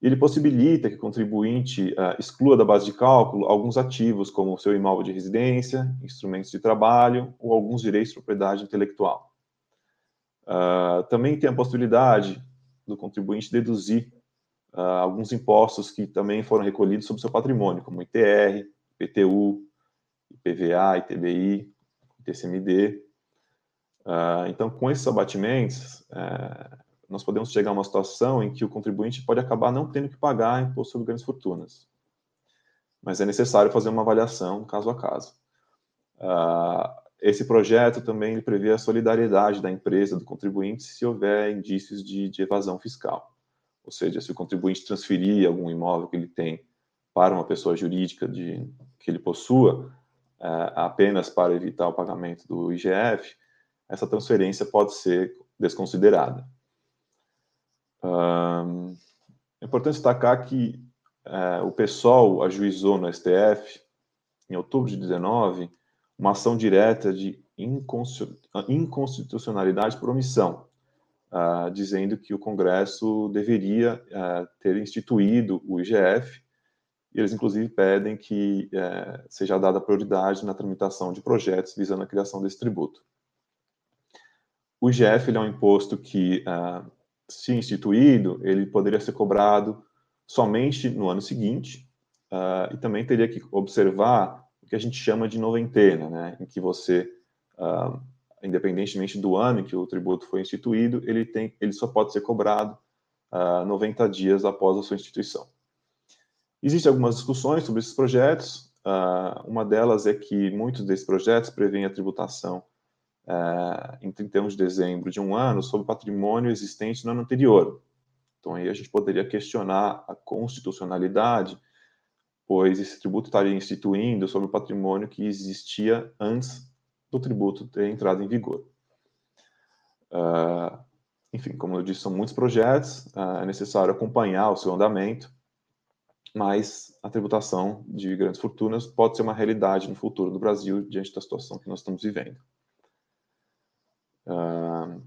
ele possibilita que o contribuinte uh, exclua da base de cálculo alguns ativos, como o seu imóvel de residência, instrumentos de trabalho ou alguns direitos de propriedade intelectual. Uh, também tem a possibilidade do contribuinte deduzir uh, alguns impostos que também foram recolhidos sobre seu patrimônio, como ITR, IPTU, IPVA, ITBI, ITCMD. Uh, então, com esses abatimentos, uh, nós podemos chegar a uma situação em que o contribuinte pode acabar não tendo que pagar imposto sobre grandes fortunas. Mas é necessário fazer uma avaliação caso a caso. Uh, esse projeto também prevê a solidariedade da empresa, do contribuinte, se houver indícios de, de evasão fiscal. Ou seja, se o contribuinte transferir algum imóvel que ele tem para uma pessoa jurídica de, que ele possua, é, apenas para evitar o pagamento do IGF, essa transferência pode ser desconsiderada. É importante destacar que é, o PSOL ajuizou no STF, em outubro de 19, uma ação direta de inconstitucionalidade por omissão, uh, dizendo que o Congresso deveria uh, ter instituído o IGF, e eles, inclusive, pedem que uh, seja dada prioridade na tramitação de projetos visando a criação desse tributo. O IGF é um imposto que, se instituído, ele poderia ser cobrado somente no ano seguinte, e também teria que observar o que a gente chama de noventena, né, em que você Uh, independentemente do ano em que o tributo foi instituído, ele, tem, ele só pode ser cobrado uh, ah, 90 dias após a sua instituição. Existem algumas discussões sobre esses projetos. Uh, uma delas é que muitos desses projetos prevêem a tributação uh, em 31 de dezembro de um ano sobre patrimônio existente no ano anterior. Então, aí a gente poderia questionar a constitucionalidade, pois esse tributo estaria instituindo sobre o patrimônio que existia antes do tributo ter entrado em vigor. Uh, enfim, como eu disse, são muitos projetos, uh, é necessário acompanhar o seu andamento, mas a tributação de grandes fortunas pode ser uma realidade no futuro do Brasil diante da situação que nós estamos vivendo. Uh,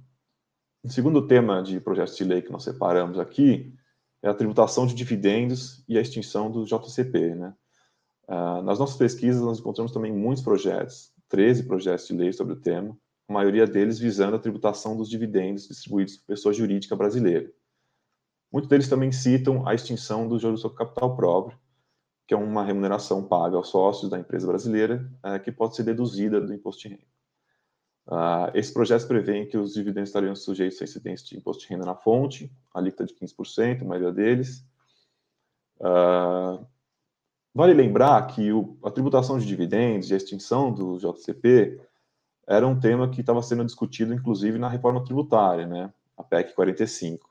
o segundo tema de projetos de lei que nós separamos aqui é a tributação de dividendos e a extinção do JCP. Né? Uh, nas nossas pesquisas, nós encontramos também muitos projetos, 13 projetos de lei sobre o tema, a maioria deles visando a tributação dos dividendos distribuídos por pessoa jurídica brasileira. Muitos deles também citam a extinção do juros sobre capital próprio, que é uma remuneração paga aos sócios da empresa brasileira, é, que pode ser deduzida do imposto de renda. Uh, esses projetos prevêem que os dividendos estariam sujeitos a incidência de imposto de renda na fonte, alíquota de 15%, a maioria deles. Uh, vale lembrar que o, a tributação de dividendos e a extinção do JCP era um tema que estava sendo discutido, inclusive, na reforma tributária, né? a PEC 45.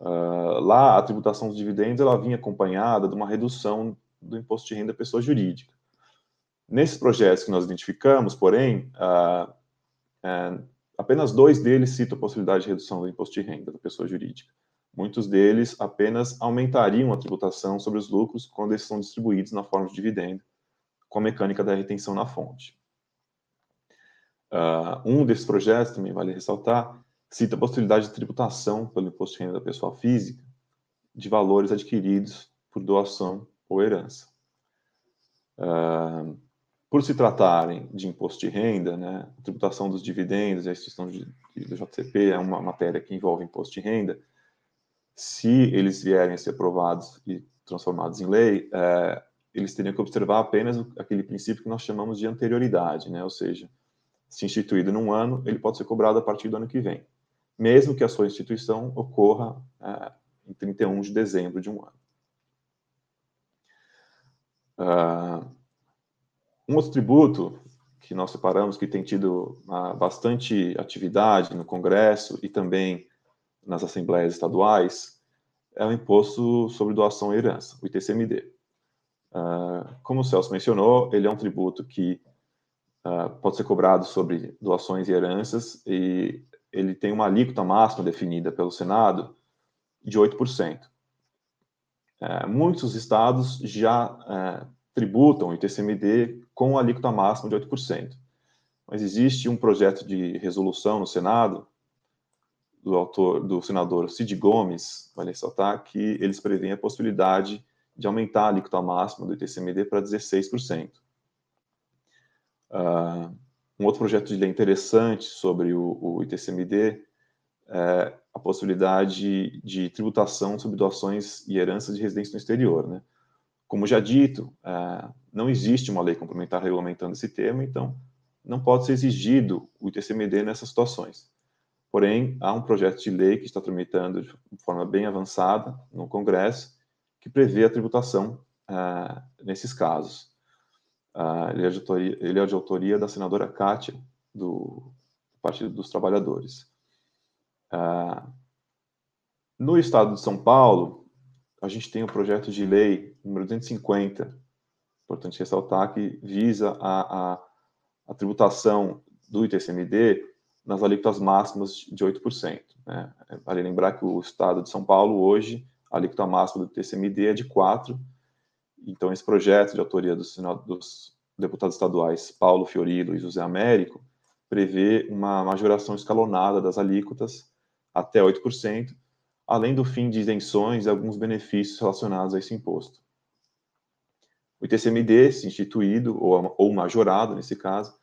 Uh, lá, a tributação dos dividendos ela vinha acompanhada de uma redução do imposto de renda da pessoa jurídica. Nesses projetos que nós identificamos, porém, uh, uh, apenas dois deles citam a possibilidade de redução do imposto de renda da pessoa jurídica. Muitos deles apenas aumentariam a tributação sobre os lucros quando eles são distribuídos na forma de dividendo, com a mecânica da retenção na fonte. Uh, um desses projetos, também vale ressaltar, cita a possibilidade de tributação pelo imposto de renda da pessoa física de valores adquiridos por doação ou herança. Uh, por se tratarem de imposto de renda, né, a tributação dos dividendos e a instituição de, de, do JCP é uma matéria que envolve imposto de renda. Se eles vierem a ser aprovados e transformados em lei, é, eles teriam que observar apenas aquele princípio que nós chamamos de anterioridade, né, ou seja, se instituído num ano, ele pode ser cobrado a partir do ano que vem, mesmo que a sua instituição ocorra é, em 31 de dezembro de um ano. Uh, um outro tributo que nós separamos, que tem tido uh, bastante atividade no Congresso e também nas assembleias estaduais, é o Imposto sobre Doação e Herança, o ITCMD. Ah, como o Celso mencionou, ele é um tributo que uh, pode ser cobrado sobre doações e heranças, e ele tem uma alíquota máxima definida pelo Senado de 8%. Uh, muitos estados já uh, tributam o ITCMD com a alíquota máxima de 8%. Mas existe um projeto de resolução no Senado do autor, do senador Cid Gomes, vale ressaltar que eles prevêem a possibilidade de aumentar a alíquota máxima do ITCMD para 16%. Uh, um outro projeto de lei interessante sobre o, o ITCMD é a possibilidade de tributação sobre doações e heranças de residência no exterior. Né? Como já dito, uh, não existe uma lei complementar regulamentando esse tema, então não pode ser exigido o ITCMD nessas situações. Porém, há um projeto de lei que está tramitando de forma bem avançada no Congresso que prevê a tributação uh, nesses casos. Uh, ele, é de autoria, ele é de autoria da senadora Kátia, do Partido dos Trabalhadores. Uh, no estado de São Paulo, a gente tem um projeto de lei número 250, importante ressaltar, que visa a, a, a tributação do ITCMD nas alíquotas máximas de 8%. Né? Vale lembrar que o estado de São Paulo, hoje, a alíquota máxima do ITCMD é de 4%, então, esse projeto de autoria dos, dos deputados estaduais Paulo Fiorilo e José Américo prevê uma majoração escalonada das alíquotas até 8%, além do fim de isenções e alguns benefícios relacionados a esse imposto. O ITCMD, se instituído ou, ou majorado, nesse caso,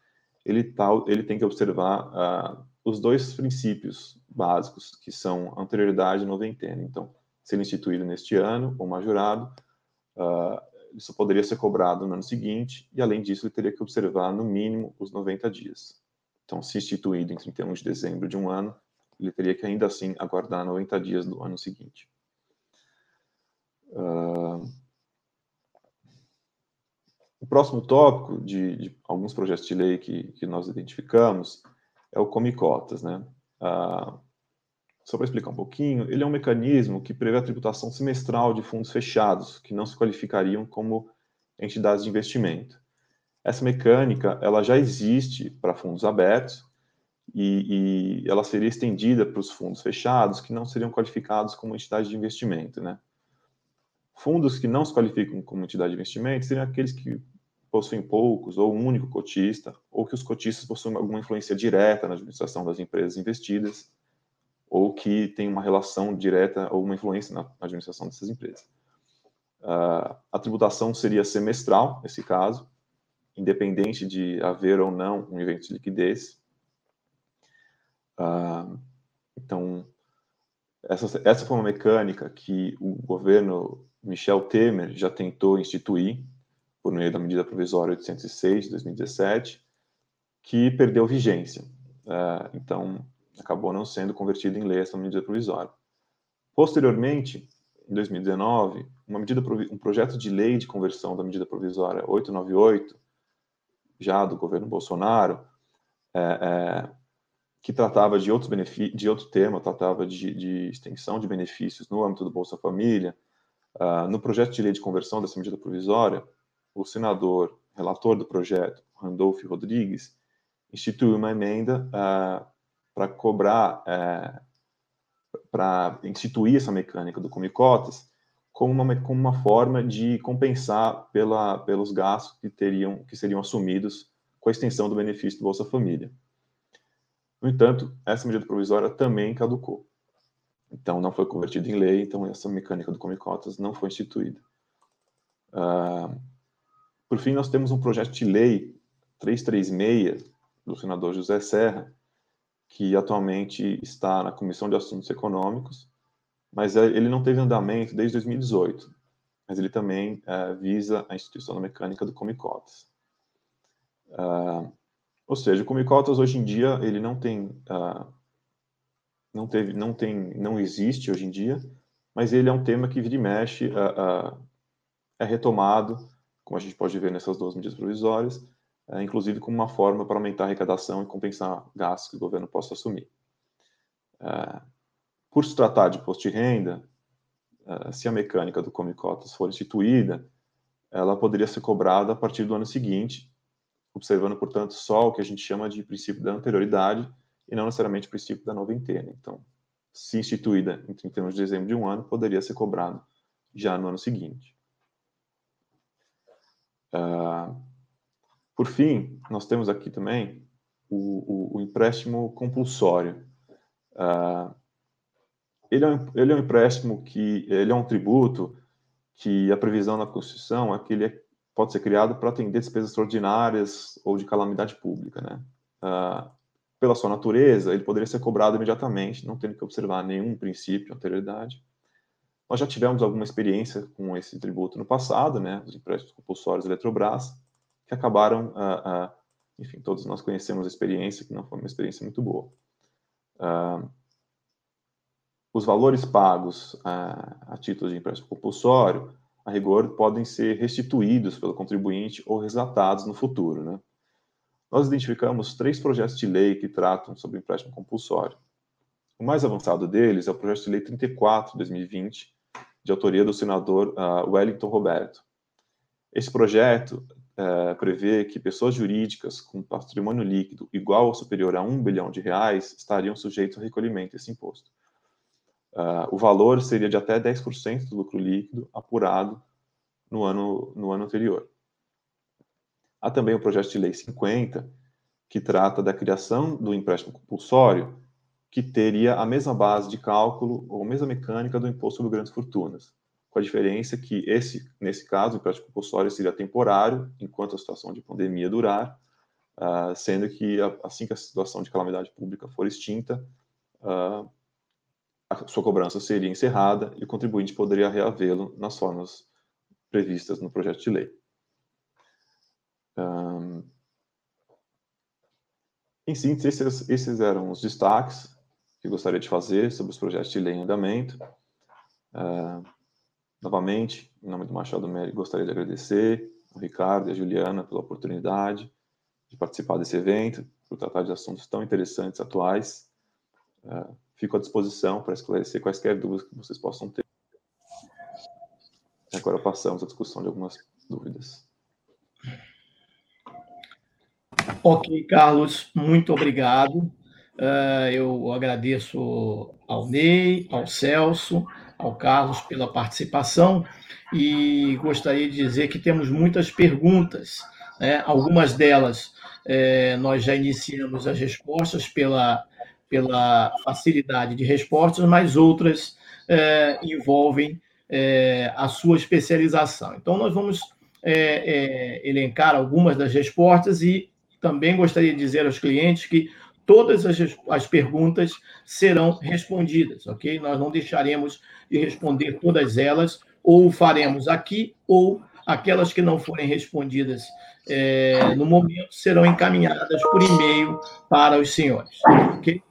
ele, tá, ele tem que observar uh, os dois princípios básicos, que são anterioridade e noventena. Então, se ele é instituído neste ano ou majorado, uh, isso poderia ser cobrado no ano seguinte, e além disso, ele teria que observar no mínimo os 90 dias. Então, se instituído em 31 de dezembro de um ano, ele teria que ainda assim aguardar 90 dias do ano seguinte. Uh... O próximo tópico de, de, alguns projetos de lei que, que nós identificamos é o Come Cotas, né? Uh, só para explicar um pouquinho, ele é um mecanismo que prevê a tributação semestral de fundos fechados, que não se qualificariam como entidades de investimento. Essa mecânica, ela já existe para fundos abertos e, e ela seria estendida para os fundos fechados que não seriam qualificados como entidade de investimento, né? Fundos que não se qualificam como entidade de investimento seriam aqueles que possuem poucos ou um único cotista, ou que os cotistas possuem alguma influência direta na administração das empresas investidas, ou que tem uma relação direta ou uma influência na administração dessas empresas. Uh, a tributação seria semestral, nesse caso, independente de haver ou não um evento de liquidez. Uh, então, essa, essa foi uma mecânica que o governo Michel Temer já tentou instituir por meio da medida provisória 806 de 2017, que perdeu vigência. Uh, então, acabou não sendo convertida em lei essa medida provisória. Posteriormente, em 2019, uma medida, um projeto de lei de conversão da medida provisória 898, já do governo Bolsonaro, é, é, que tratava de outros de outro tema, tratava de, de, extensão de benefícios no âmbito do Bolsa Família. Uh, no projeto de lei de conversão dessa medida provisória, o senador relator do projeto, Randolph Rodrigues, instituiu uma emenda uh, para cobrar, uh, para instituir essa mecânica do Comicotas como uma, como uma forma de compensar pela, pelos gastos que, teriam, que seriam assumidos com a extensão do benefício do Bolsa Família. No entanto, essa medida provisória também caducou. Então, não foi convertida em lei, então essa mecânica do Comicotas não foi instituída. Uh, por fim, nós temos um projeto de lei 336 do senador José Serra, que atualmente está na Comissão de Assuntos Econômicos, mas é, ele não teve andamento desde 2018. Mas ele também é, visa a instituição da mecânica do Comicotas. Uh, ou seja, o Comicotas hoje em dia ele não tem, uh, não teve, não tem, não existe hoje em dia, mas ele é um tema que vira e mexe, uh, é retomado como a gente pode ver nessas duas medidas provisórias, é, inclusive como uma forma para aumentar a arrecadação e compensar gastos que o governo possa assumir. É, por se tratar de imposto de renda, é, se a mecânica do Come Cotas for instituída, ela poderia ser cobrada a partir do ano seguinte, observando, portanto, só o que a gente chama de princípio da anterioridade e não necessariamente o princípio da noventena. Então, se instituída em 31 de dezembro de um ano, poderia ser cobrado já no ano seguinte. Uh, por fim, nós temos aqui também o, o, o empréstimo compulsório. Uh, ele, é um, ele é um empréstimo que ele é um tributo que a previsão na Constituição é que ele é, pode ser criado para atender despesas extraordinárias ou de calamidade pública, né? Uh, pela sua natureza, ele poderia ser cobrado imediatamente, não tendo que observar nenhum princípio, anterioridade. Nós já tivemos alguma experiência com esse tributo no passado, né, os empréstimos compulsórios Eletrobras, que acabaram, uh, uh, enfim, todos nós conhecemos a experiência, que não foi uma experiência muito boa. Uh, os valores pagos a título de empréstimo compulsório, a rigor, podem ser restituídos pelo contribuinte ou resgatados no futuro. Né? Nós identificamos três projetos de lei que tratam sobre empréstimo compulsório. O mais avançado deles é o projeto de lei 34 de 2020, de autoria do senador uh, Wellington Roberto. Esse projeto uh, prevê que pessoas jurídicas com patrimônio líquido igual ou superior a um bilhão de reais estariam sujeitos ao recolhimento desse imposto. Uh, o valor seria de até 10% do lucro líquido apurado no ano, no ano anterior. Há também o projeto de lei 50, que trata da criação do empréstimo compulsório que teria a mesma base de cálculo ou a mesma mecânica do imposto sobre grandes fortunas, com a diferença que esse, nesse caso, o empréstimo compulsório seria temporário, enquanto a situação de pandemia durar, uh, sendo que assim que a situação de calamidade pública for extinta, uh, a sua cobrança seria encerrada e o contribuinte poderia reavê-lo nas formas previstas no projeto de lei. Um, em síntese, esses, esses eram os destaques que gostaria de fazer sobre os projetos de lei em andamento. Uh, novamente, em nome do Machado Meri, gostaria de agradecer ao Ricardo e à Juliana pela oportunidade de participar desse evento, por tratar de assuntos tão interessantes, atuais. Uh, fico à disposição para esclarecer quaisquer dúvidas que vocês possam ter. Agora passamos à discussão de algumas dúvidas. Ok, Carlos, muito obrigado. Uh, eu agradeço ao Ney, ao Celso, ao Carlos pela participação e gostaria de dizer que temos muitas perguntas. Né? Algumas delas é, nós já iniciamos as respostas pela, pela facilidade de respostas, mas outras é, envolvem é, a sua especialização. Então, nós vamos elencar algumas das respostas e também gostaria de dizer aos clientes que todas as, as perguntas serão respondidas, ok? Nós não deixaremos de responder todas elas, ou faremos aqui, ou aquelas que não forem respondidas é, no momento serão encaminhadas por e-mail para os senhores, ok?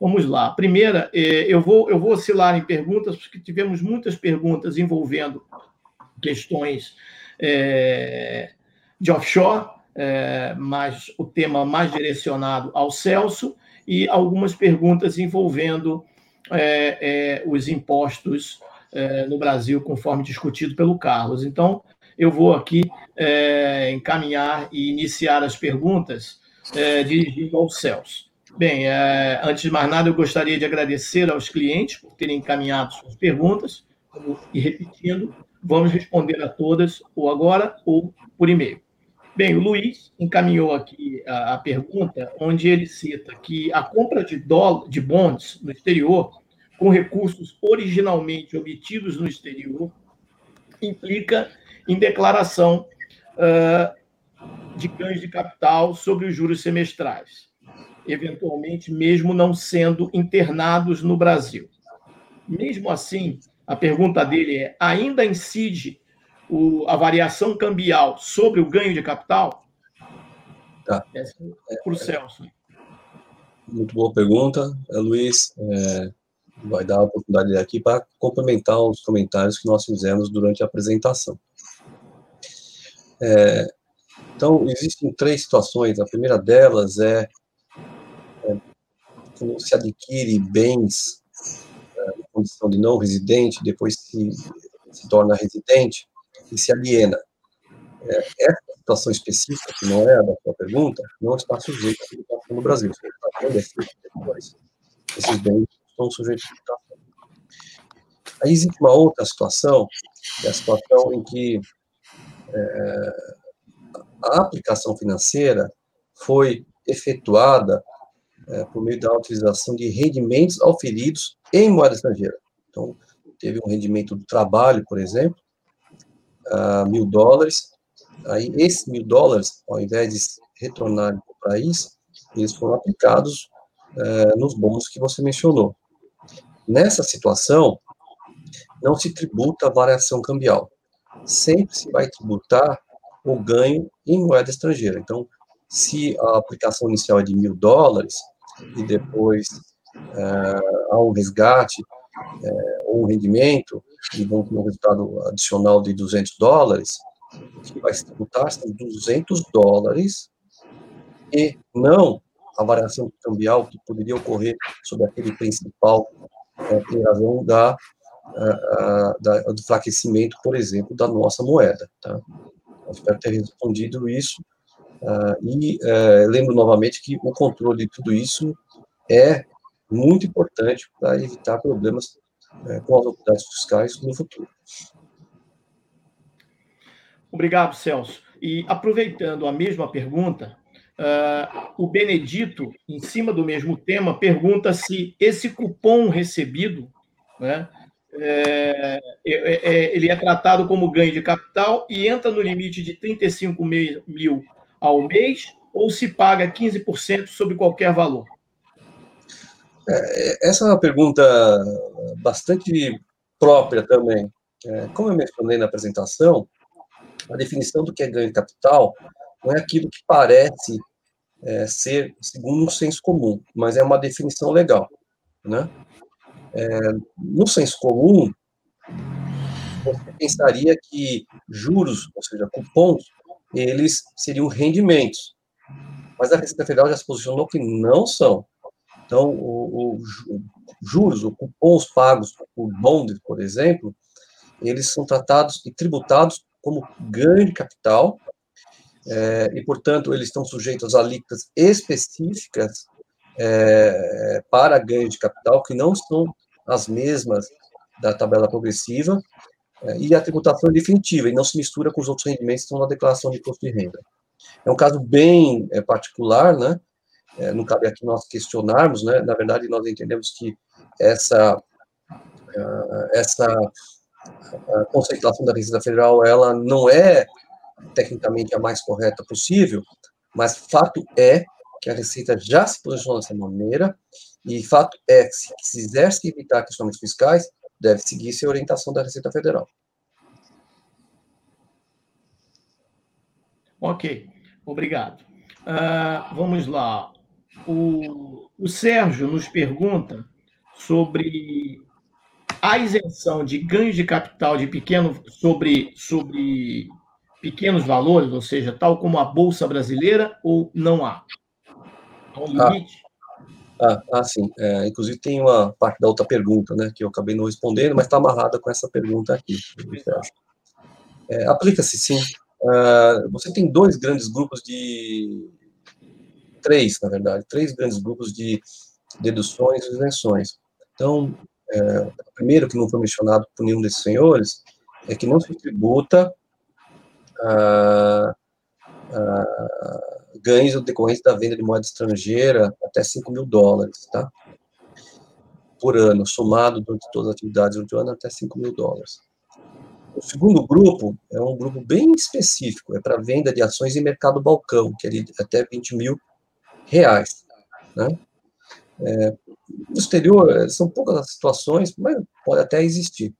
Vamos lá. Primeira, é, eu, vou, eu vou oscilar em perguntas, porque tivemos muitas perguntas envolvendo questões é, de offshore, é, mas o tema mais direcionado ao Celso, e algumas perguntas envolvendo é, é, os impostos é, no Brasil, conforme discutido pelo Carlos. Então, eu vou aqui é, encaminhar e iniciar as perguntas é, dirigindo ao Celso. Bem, antes de mais nada, eu gostaria de agradecer aos clientes por terem encaminhado suas perguntas, e repetindo, vamos responder a todas, ou agora, ou por e-mail. Bem, o Luiz encaminhou aqui a, a, pergunta, onde ele cita que a compra de, dólar, de bonds no exterior, com recursos originalmente obtidos no exterior, implica em declaração uh, de ganhos de capital sobre os juros semestrais, eventualmente mesmo não sendo internados no Brasil. Mesmo assim, a pergunta dele é: ainda incide o, a variação cambial sobre o ganho de capital? Tá. Essa é para o Celso. Muito boa pergunta, é, Luiz. É, vai dar a oportunidade aqui para complementar os comentários que nós fizemos durante a apresentação. É, então, existem três situações. A primeira delas é, é quando se adquire bens é, em condição de não residente, depois se, se torna residente, e se aliena. É, essa situação específica, que não é a da sua pergunta, não está sujeita à tributação no Brasil. Esses bens estão sujeitos à tributação. Aí existe uma outra situação, que é a situação em que é, a aplicação financeira foi efetuada é, por meio da utilização de rendimentos auferidos em moeda estrangeira. Então, teve um rendimento do trabalho, por exemplo, uh, mil dólares. Aí, esses mil dólares, ao invés de retornarem para o país, eles foram aplicados uh, nos bons que você mencionou. Nessa situação, não se tributa a variação cambial. Sempre se vai tributar o ganho em moeda estrangeira. Então, se a aplicação inicial é de mil dólares e depois uh, há um resgate é, ou um rendimento, e vão ter um resultado adicional de 200 dólares, que vai se tributar são 200 dólares e não a variação cambial que poderia ocorrer sobre aquele principal é, em razão da, a, a, da, do enfraquecimento, por exemplo, da nossa moeda. Tá? Espero ter respondido isso. Uh, e uh, lembro novamente que o controle de tudo isso é muito importante para evitar problemas é, com as autoridades fiscais no futuro. Obrigado, Celso. E aproveitando a mesma pergunta, uh, o Benedito, em cima do mesmo tema, pergunta se esse cupom recebido, né, é, é, é ele é tratado como ganho de capital e entra no limite de 35 mil ao mês ou se paga 15% sobre qualquer valor? É, essa é uma pergunta bastante própria também. É, como eu mencionei na apresentação, a definição do que é ganho de capital não é aquilo que parece é, ser segundo o senso comum, mas é uma definição legal. Né? É, no senso comum, você pensaria que juros, ou seja, cupons, eles seriam rendimentos. Mas a Receita Federal já se posicionou que não são. Então, o, o, juros, ou cupons pagos por bonds, por exemplo, eles são tratados e tributados como ganho de capital, é, e, portanto, eles estão sujeitos a alíquotas específicas é, para ganho de capital que não são as mesmas da tabela progressiva é, e a tributação é definitiva e não se mistura com os outros rendimentos que estão na declaração de imposto de renda. É um caso bem particular, né? É, não cabe aqui nós questionarmos, né? Na verdade, nós entendemos que essa uh, essa a conceituação da Receita Federal ela não é tecnicamente a mais correta possível, mas fato é que a Receita já se posicionou dessa maneira e fato é que se quiser se evitar questionamentos fiscais, deve seguir-se a orientação da Receita Federal. Ok, obrigado. Uh, vamos lá. O, o Sérgio nos pergunta sobre a isenção de ganhos de capital de pequeno sobre, sobre pequenos valores, ou seja, tal como a Bolsa Brasileira, ou não há? Há um limite? Ah, ah, sim. É, inclusive tem uma parte da outra pergunta, né, que eu acabei não respondendo, mas está amarrada com essa pergunta aqui. É, Aplica-se sim. Uh, você tem dois grandes grupos de três, na verdade, três grandes grupos de deduções e isenções. Então, é, o primeiro que não foi mencionado por nenhum desses senhores é que não se tributa ah, ah, ganhos decorrentes da venda de moeda estrangeira até 5 mil dólares, tá? Por ano, somado durante todas as atividades durante o ano, até 5 mil dólares. O segundo grupo é um grupo bem específico, é para venda de ações em mercado balcão, que é de até 20 mil reais, né? É, no exterior, é, são poucas as situações, mas pode até existir,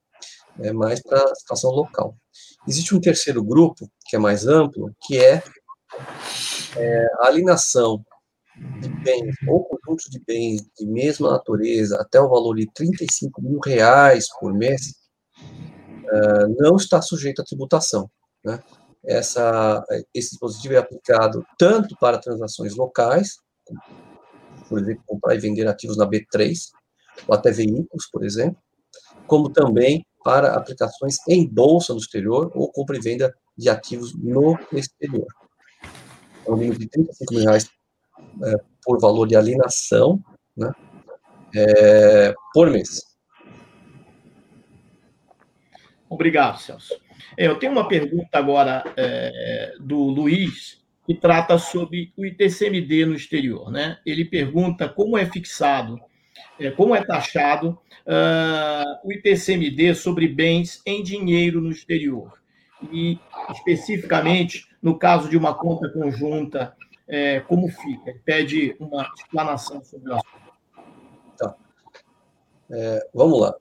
é mais para a situação local. Existe um terceiro grupo, que é mais amplo, que é, é a alienação de bens ou conjuntos de bens de mesma natureza até o valor de 35 mil reais por mês, uh, não está sujeito à tributação. Né? Essa, esse dispositivo é aplicado tanto para transações locais, por exemplo, comprar e vender ativos na B3, ou até veículos, por exemplo, como também para aplicações em bolsa no exterior ou compra e venda de ativos no exterior. É um limite de 35 mil reais é, por valor de alienação né, é, por mês. Obrigado, Celso. É, eu tenho uma pergunta agora é, do Luiz, que trata sobre o ITCMD no exterior. Né? Ele pergunta como é fixado, é, como é taxado uh, o ITCMD sobre bens em dinheiro no exterior. E, especificamente, no caso de uma conta conjunta, é, como fica? Ele pede uma explanação sobre o assunto. Tá. É, vamos lá.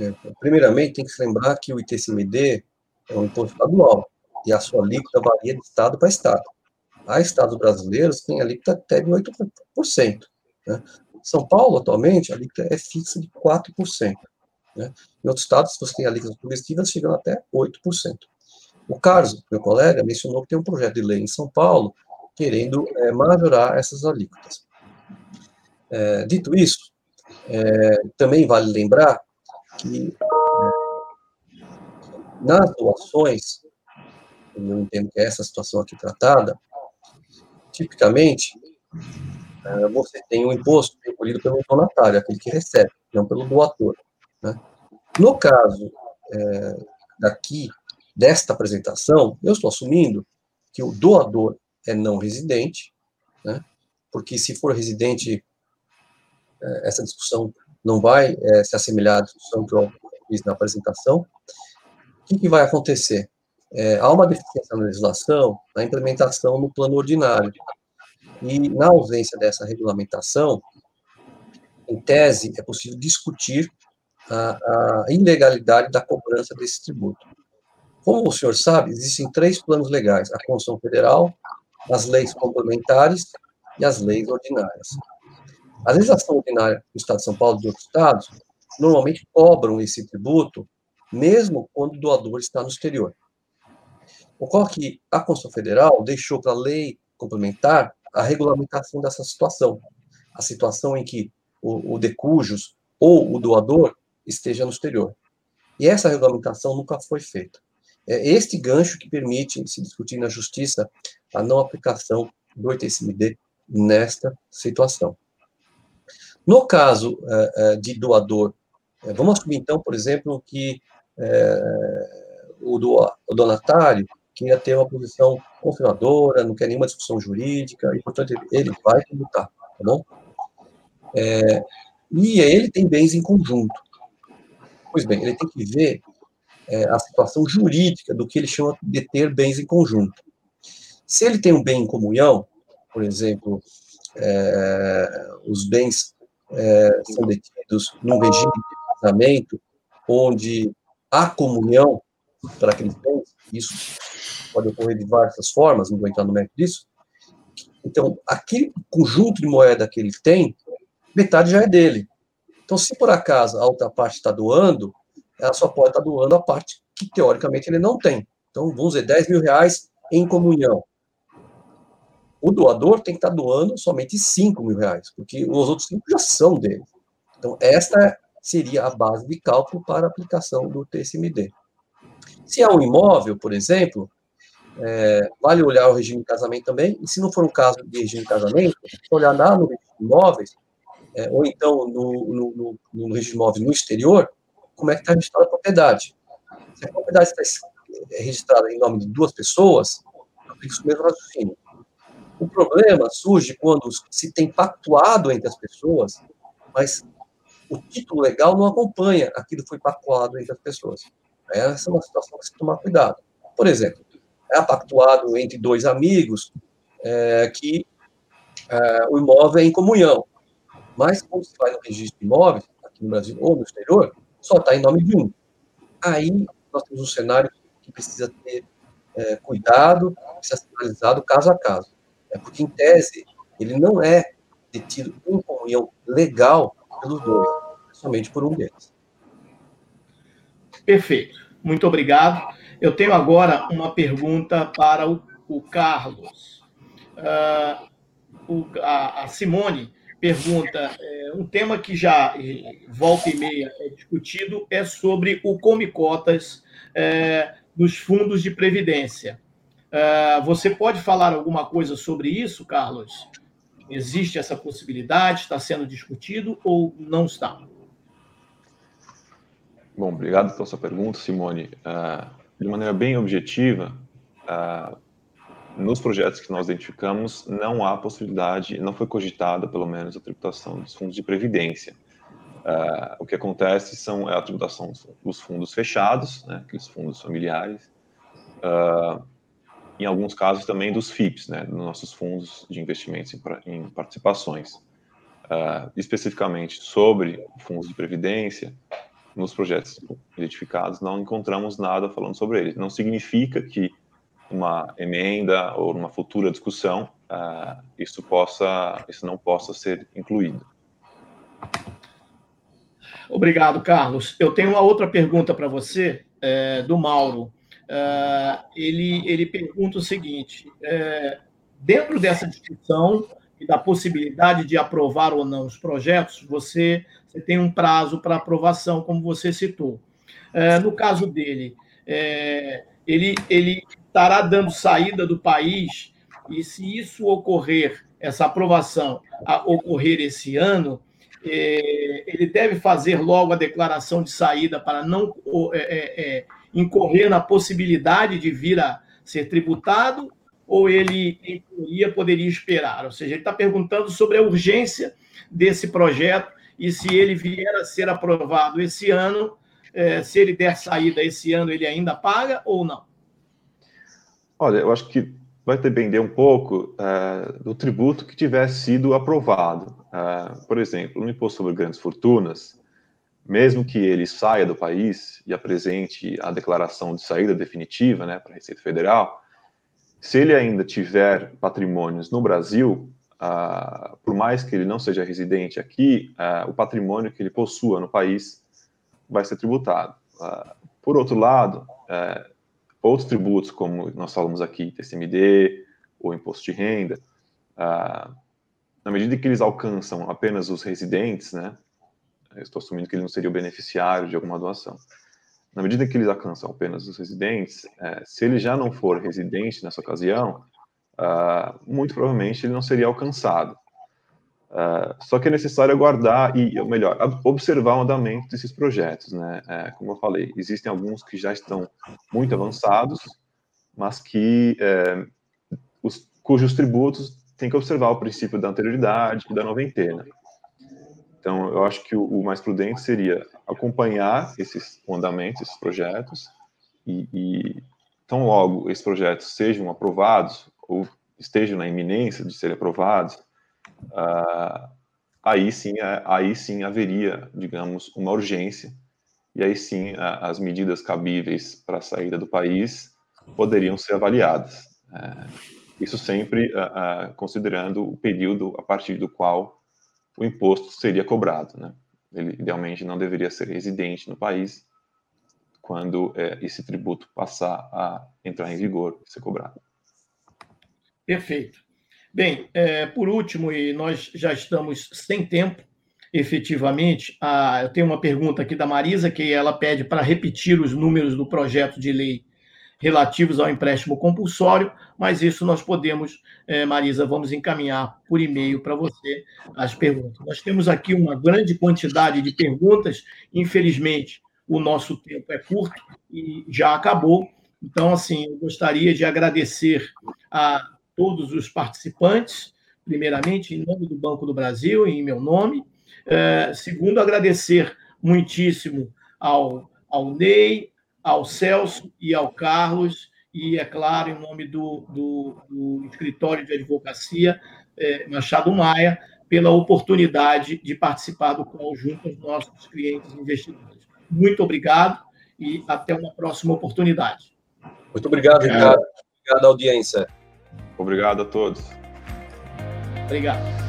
É, primeiramente, tem que se lembrar que o ITCMD é um imposto estadual e a sua alíquota varia de estado para estado. Há estados brasileiros que têm alíquota até de 8%. Né? São Paulo, atualmente, a alíquota é fixa de 4%. Né? Em outros estados, você tem alíquotas progressivas, chegam até 8%. O Carlos, meu colega, mencionou que tem um projeto de lei em São Paulo querendo é, majorar essas alíquotas. É, dito isso, é, também vale lembrar que nas doações, eu entendo que é essa situação aqui tratada, tipicamente, é, você tem um imposto recolhido pelo donatário, aquele que recebe, não pelo doador. Né? No caso é, daqui, desta apresentação, eu estou assumindo que o doador é não residente, né? porque se for residente, é, essa discussão não vai é, se assemelhar à discussão que eu fiz na apresentação. Que, que vai acontecer? É, há uma deficiência na legislação na implementação no plano ordinário. E, na ausência dessa regulamentação, em tese, é possível discutir a, a ilegalidade da cobrança desse tributo. Como o senhor sabe, existem três planos legais: a Constituição Federal, as leis complementares e as leis ordinárias. A legislação ordinária do Estado de São Paulo e de outros estados normalmente cobram esse tributo, mesmo quando o doador está no exterior. Ocorre que a Constituição Federal deixou para a lei complementar a regulamentação dessa situação. A situação em que o, o decujus ou o doador esteja no exterior. E essa regulamentação nunca foi feita. É este gancho que permite se discutir na justiça a não aplicação do ITCMD nesta situação. No caso é, de doador, é, vamos assumir então, por exemplo, que o, do, o donatário queria ter uma posição conservadora, não quer nenhuma discussão jurídica, e, portanto, ele vai tributar, tá bom? É, e ele tem bens em conjunto. Pois bem, ele tem que ver é, a situação jurídica do que ele chama de ter bens em conjunto. Se ele tem um bem em comunhão, por exemplo, é, os bens é, são detidos num regime de casamento onde há comunhão para bens, isso pode ocorrer de várias formas, não vou entrar no mérito disso. Então, aquele conjunto de moeda que ele tem, metade já é dele. Então, se por acaso a outra parte está doando, ela só pode estar tá doando a parte que, teoricamente, ele não tem. Então, vamos dizer, 10 mil reais em comunhão. O doador tem que estar tá doando somente 5 mil reais, porque os outros 5 já são dele. Então, esta seria a base de cálculo para a aplicação do TSMD. Se é um imóvel, por exemplo, é, vale olhar o regime de casamento também, e se não for um caso de regime de casamento, olhar lá no regime de imóveis, é, ou então no, no, no, no regime de imóveis no exterior, como é que está registrada a propriedade. Se a propriedade está é, registrada em nome de duas pessoas, aplica o mesmo raciocínio. O problema surge quando se tem pactuado entre as pessoas, mas o título legal não acompanha aquilo que foi pactuado entre as pessoas. Essa é uma situação que se tomar cuidado. Por exemplo, é pactuado entre dois amigos é, que é, o imóvel é em comunhão. Mas quando se vai no registro de imóveis, aqui no Brasil ou no exterior, só está em nome de um. Aí nós temos um cenário que precisa ter é, cuidado, precisa ser analisado caso a caso. É porque, em tese, ele não é detido em comunhão legal pelos dois, somente por um deles. Perfeito. Muito obrigado. Eu tenho agora uma pergunta para o, o Carlos. Uh, o, a, a, Simone pergunta: é, um tema que já volta e meia é discutido é sobre o come cotas é, dos fundos de previdência. Uh, você pode falar alguma coisa sobre isso, Carlos? Existe essa possibilidade? Está sendo discutido ou não está? Bom, obrigado pela sua pergunta, Simone. Uh, de maneira bem objetiva, uh, nos projetos que nós identificamos, não há possibilidade, não foi cogitada, pelo menos, a tributação dos fundos de previdência. Uh, o que acontece são é a tributação dos fundos fechados, né, aqueles fundos familiares, uh, em alguns casos também dos FIPS, né, dos nossos fundos de investimentos em, participações. Uh, especificamente sobre fundos de previdência, nos projetos identificados, não encontramos nada falando sobre eles. Não significa que uma emenda ou uma futura discussão uh, isso possa, isso não possa ser incluído. Obrigado, Carlos. Eu tenho uma outra pergunta para você, é, do Mauro. Uh, ele, ele pergunta o seguinte: é, dentro dessa discussão e da possibilidade de aprovar ou não os projetos, você, você tem um prazo para aprovação, como você citou. É, no caso dele, é, ele, ele estará dando saída do país, e se isso ocorrer, essa aprovação ocorrer esse ano, é, ele deve fazer logo a declaração de saída para não é, é, incorrer na possibilidade de vir a ser tributado ou ele, em teoria, poderia esperar? Ou seja, ele está perguntando sobre a urgência desse projeto e se ele vier a ser aprovado esse ano, é, se ele der saída esse ano, ele ainda paga ou não? Olha, eu acho que vai depender um pouco é, do tributo que tiver sido aprovado. É, por exemplo, no imposto sobre grandes fortunas, mesmo que ele saia do país e apresente a declaração de saída definitiva né, para a Receita Federal, se ele ainda tiver patrimônios no Brasil, uh, por mais que ele não seja residente aqui, uh, o patrimônio que ele possua no país vai ser tributado. Uh, por outro lado, outros tributos, como nós falamos aqui, TCMD, ou imposto de renda, na medida que eles alcançam apenas os residentes, né, estou assumindo que ele não seria o beneficiário de alguma doação, na medida que eles alcançam apenas os residentes, é, se ele já não for residente nessa ocasião, uh, muito provavelmente ele não seria alcançado. Uh, só que é necessário aguardar e, ou melhor, observar o andamento desses projetos, né? É, como eu falei, existem alguns que já estão muito avançados, mas que é, os, cujos tributos têm que observar o princípio da anterioridade e da noventena. Então, eu acho que o, mais prudente seria acompanhar esses, o andamento desses projetos e, e tão logo esses projetos sejam aprovados ou estejam na iminência de serem aprovados, uh, aí sim, aí sim haveria, digamos, uma urgência e aí sim as medidas cabíveis para a saída do país poderiam ser avaliadas. Uh, isso sempre uh, considerando o período a partir do qual o imposto seria cobrado, né? Ele idealmente não deveria ser residente no país quando é, esse tributo passar a entrar em vigor e ser cobrado. Perfeito. Bem, é, por último, e nós já estamos sem tempo, efetivamente, a, eu tenho uma pergunta aqui da Marisa, que ela pede para repetir os números do projeto de lei relativos ao empréstimo compulsório, mas isso nós podemos, é, Marisa, vamos encaminhar por e-mail para você as perguntas. Nós temos aqui uma grande quantidade de perguntas, infelizmente, o nosso tempo é curto e já acabou. Então, assim, eu gostaria de agradecer a todos os participantes, primeiramente, em nome do Banco do Brasil, em meu nome. É, segundo, agradecer muitíssimo ao, ao Ney, ao Celso e ao Carlos, e, é claro, em nome do, do, do Escritório de Advocacia é, Machado Maia, pela oportunidade de participar do conjunto dos nossos clientes investidores. Muito obrigado e até uma próxima oportunidade. Muito obrigado, Ricardo. Obrigado à audiência. Obrigado a todos. Obrigado.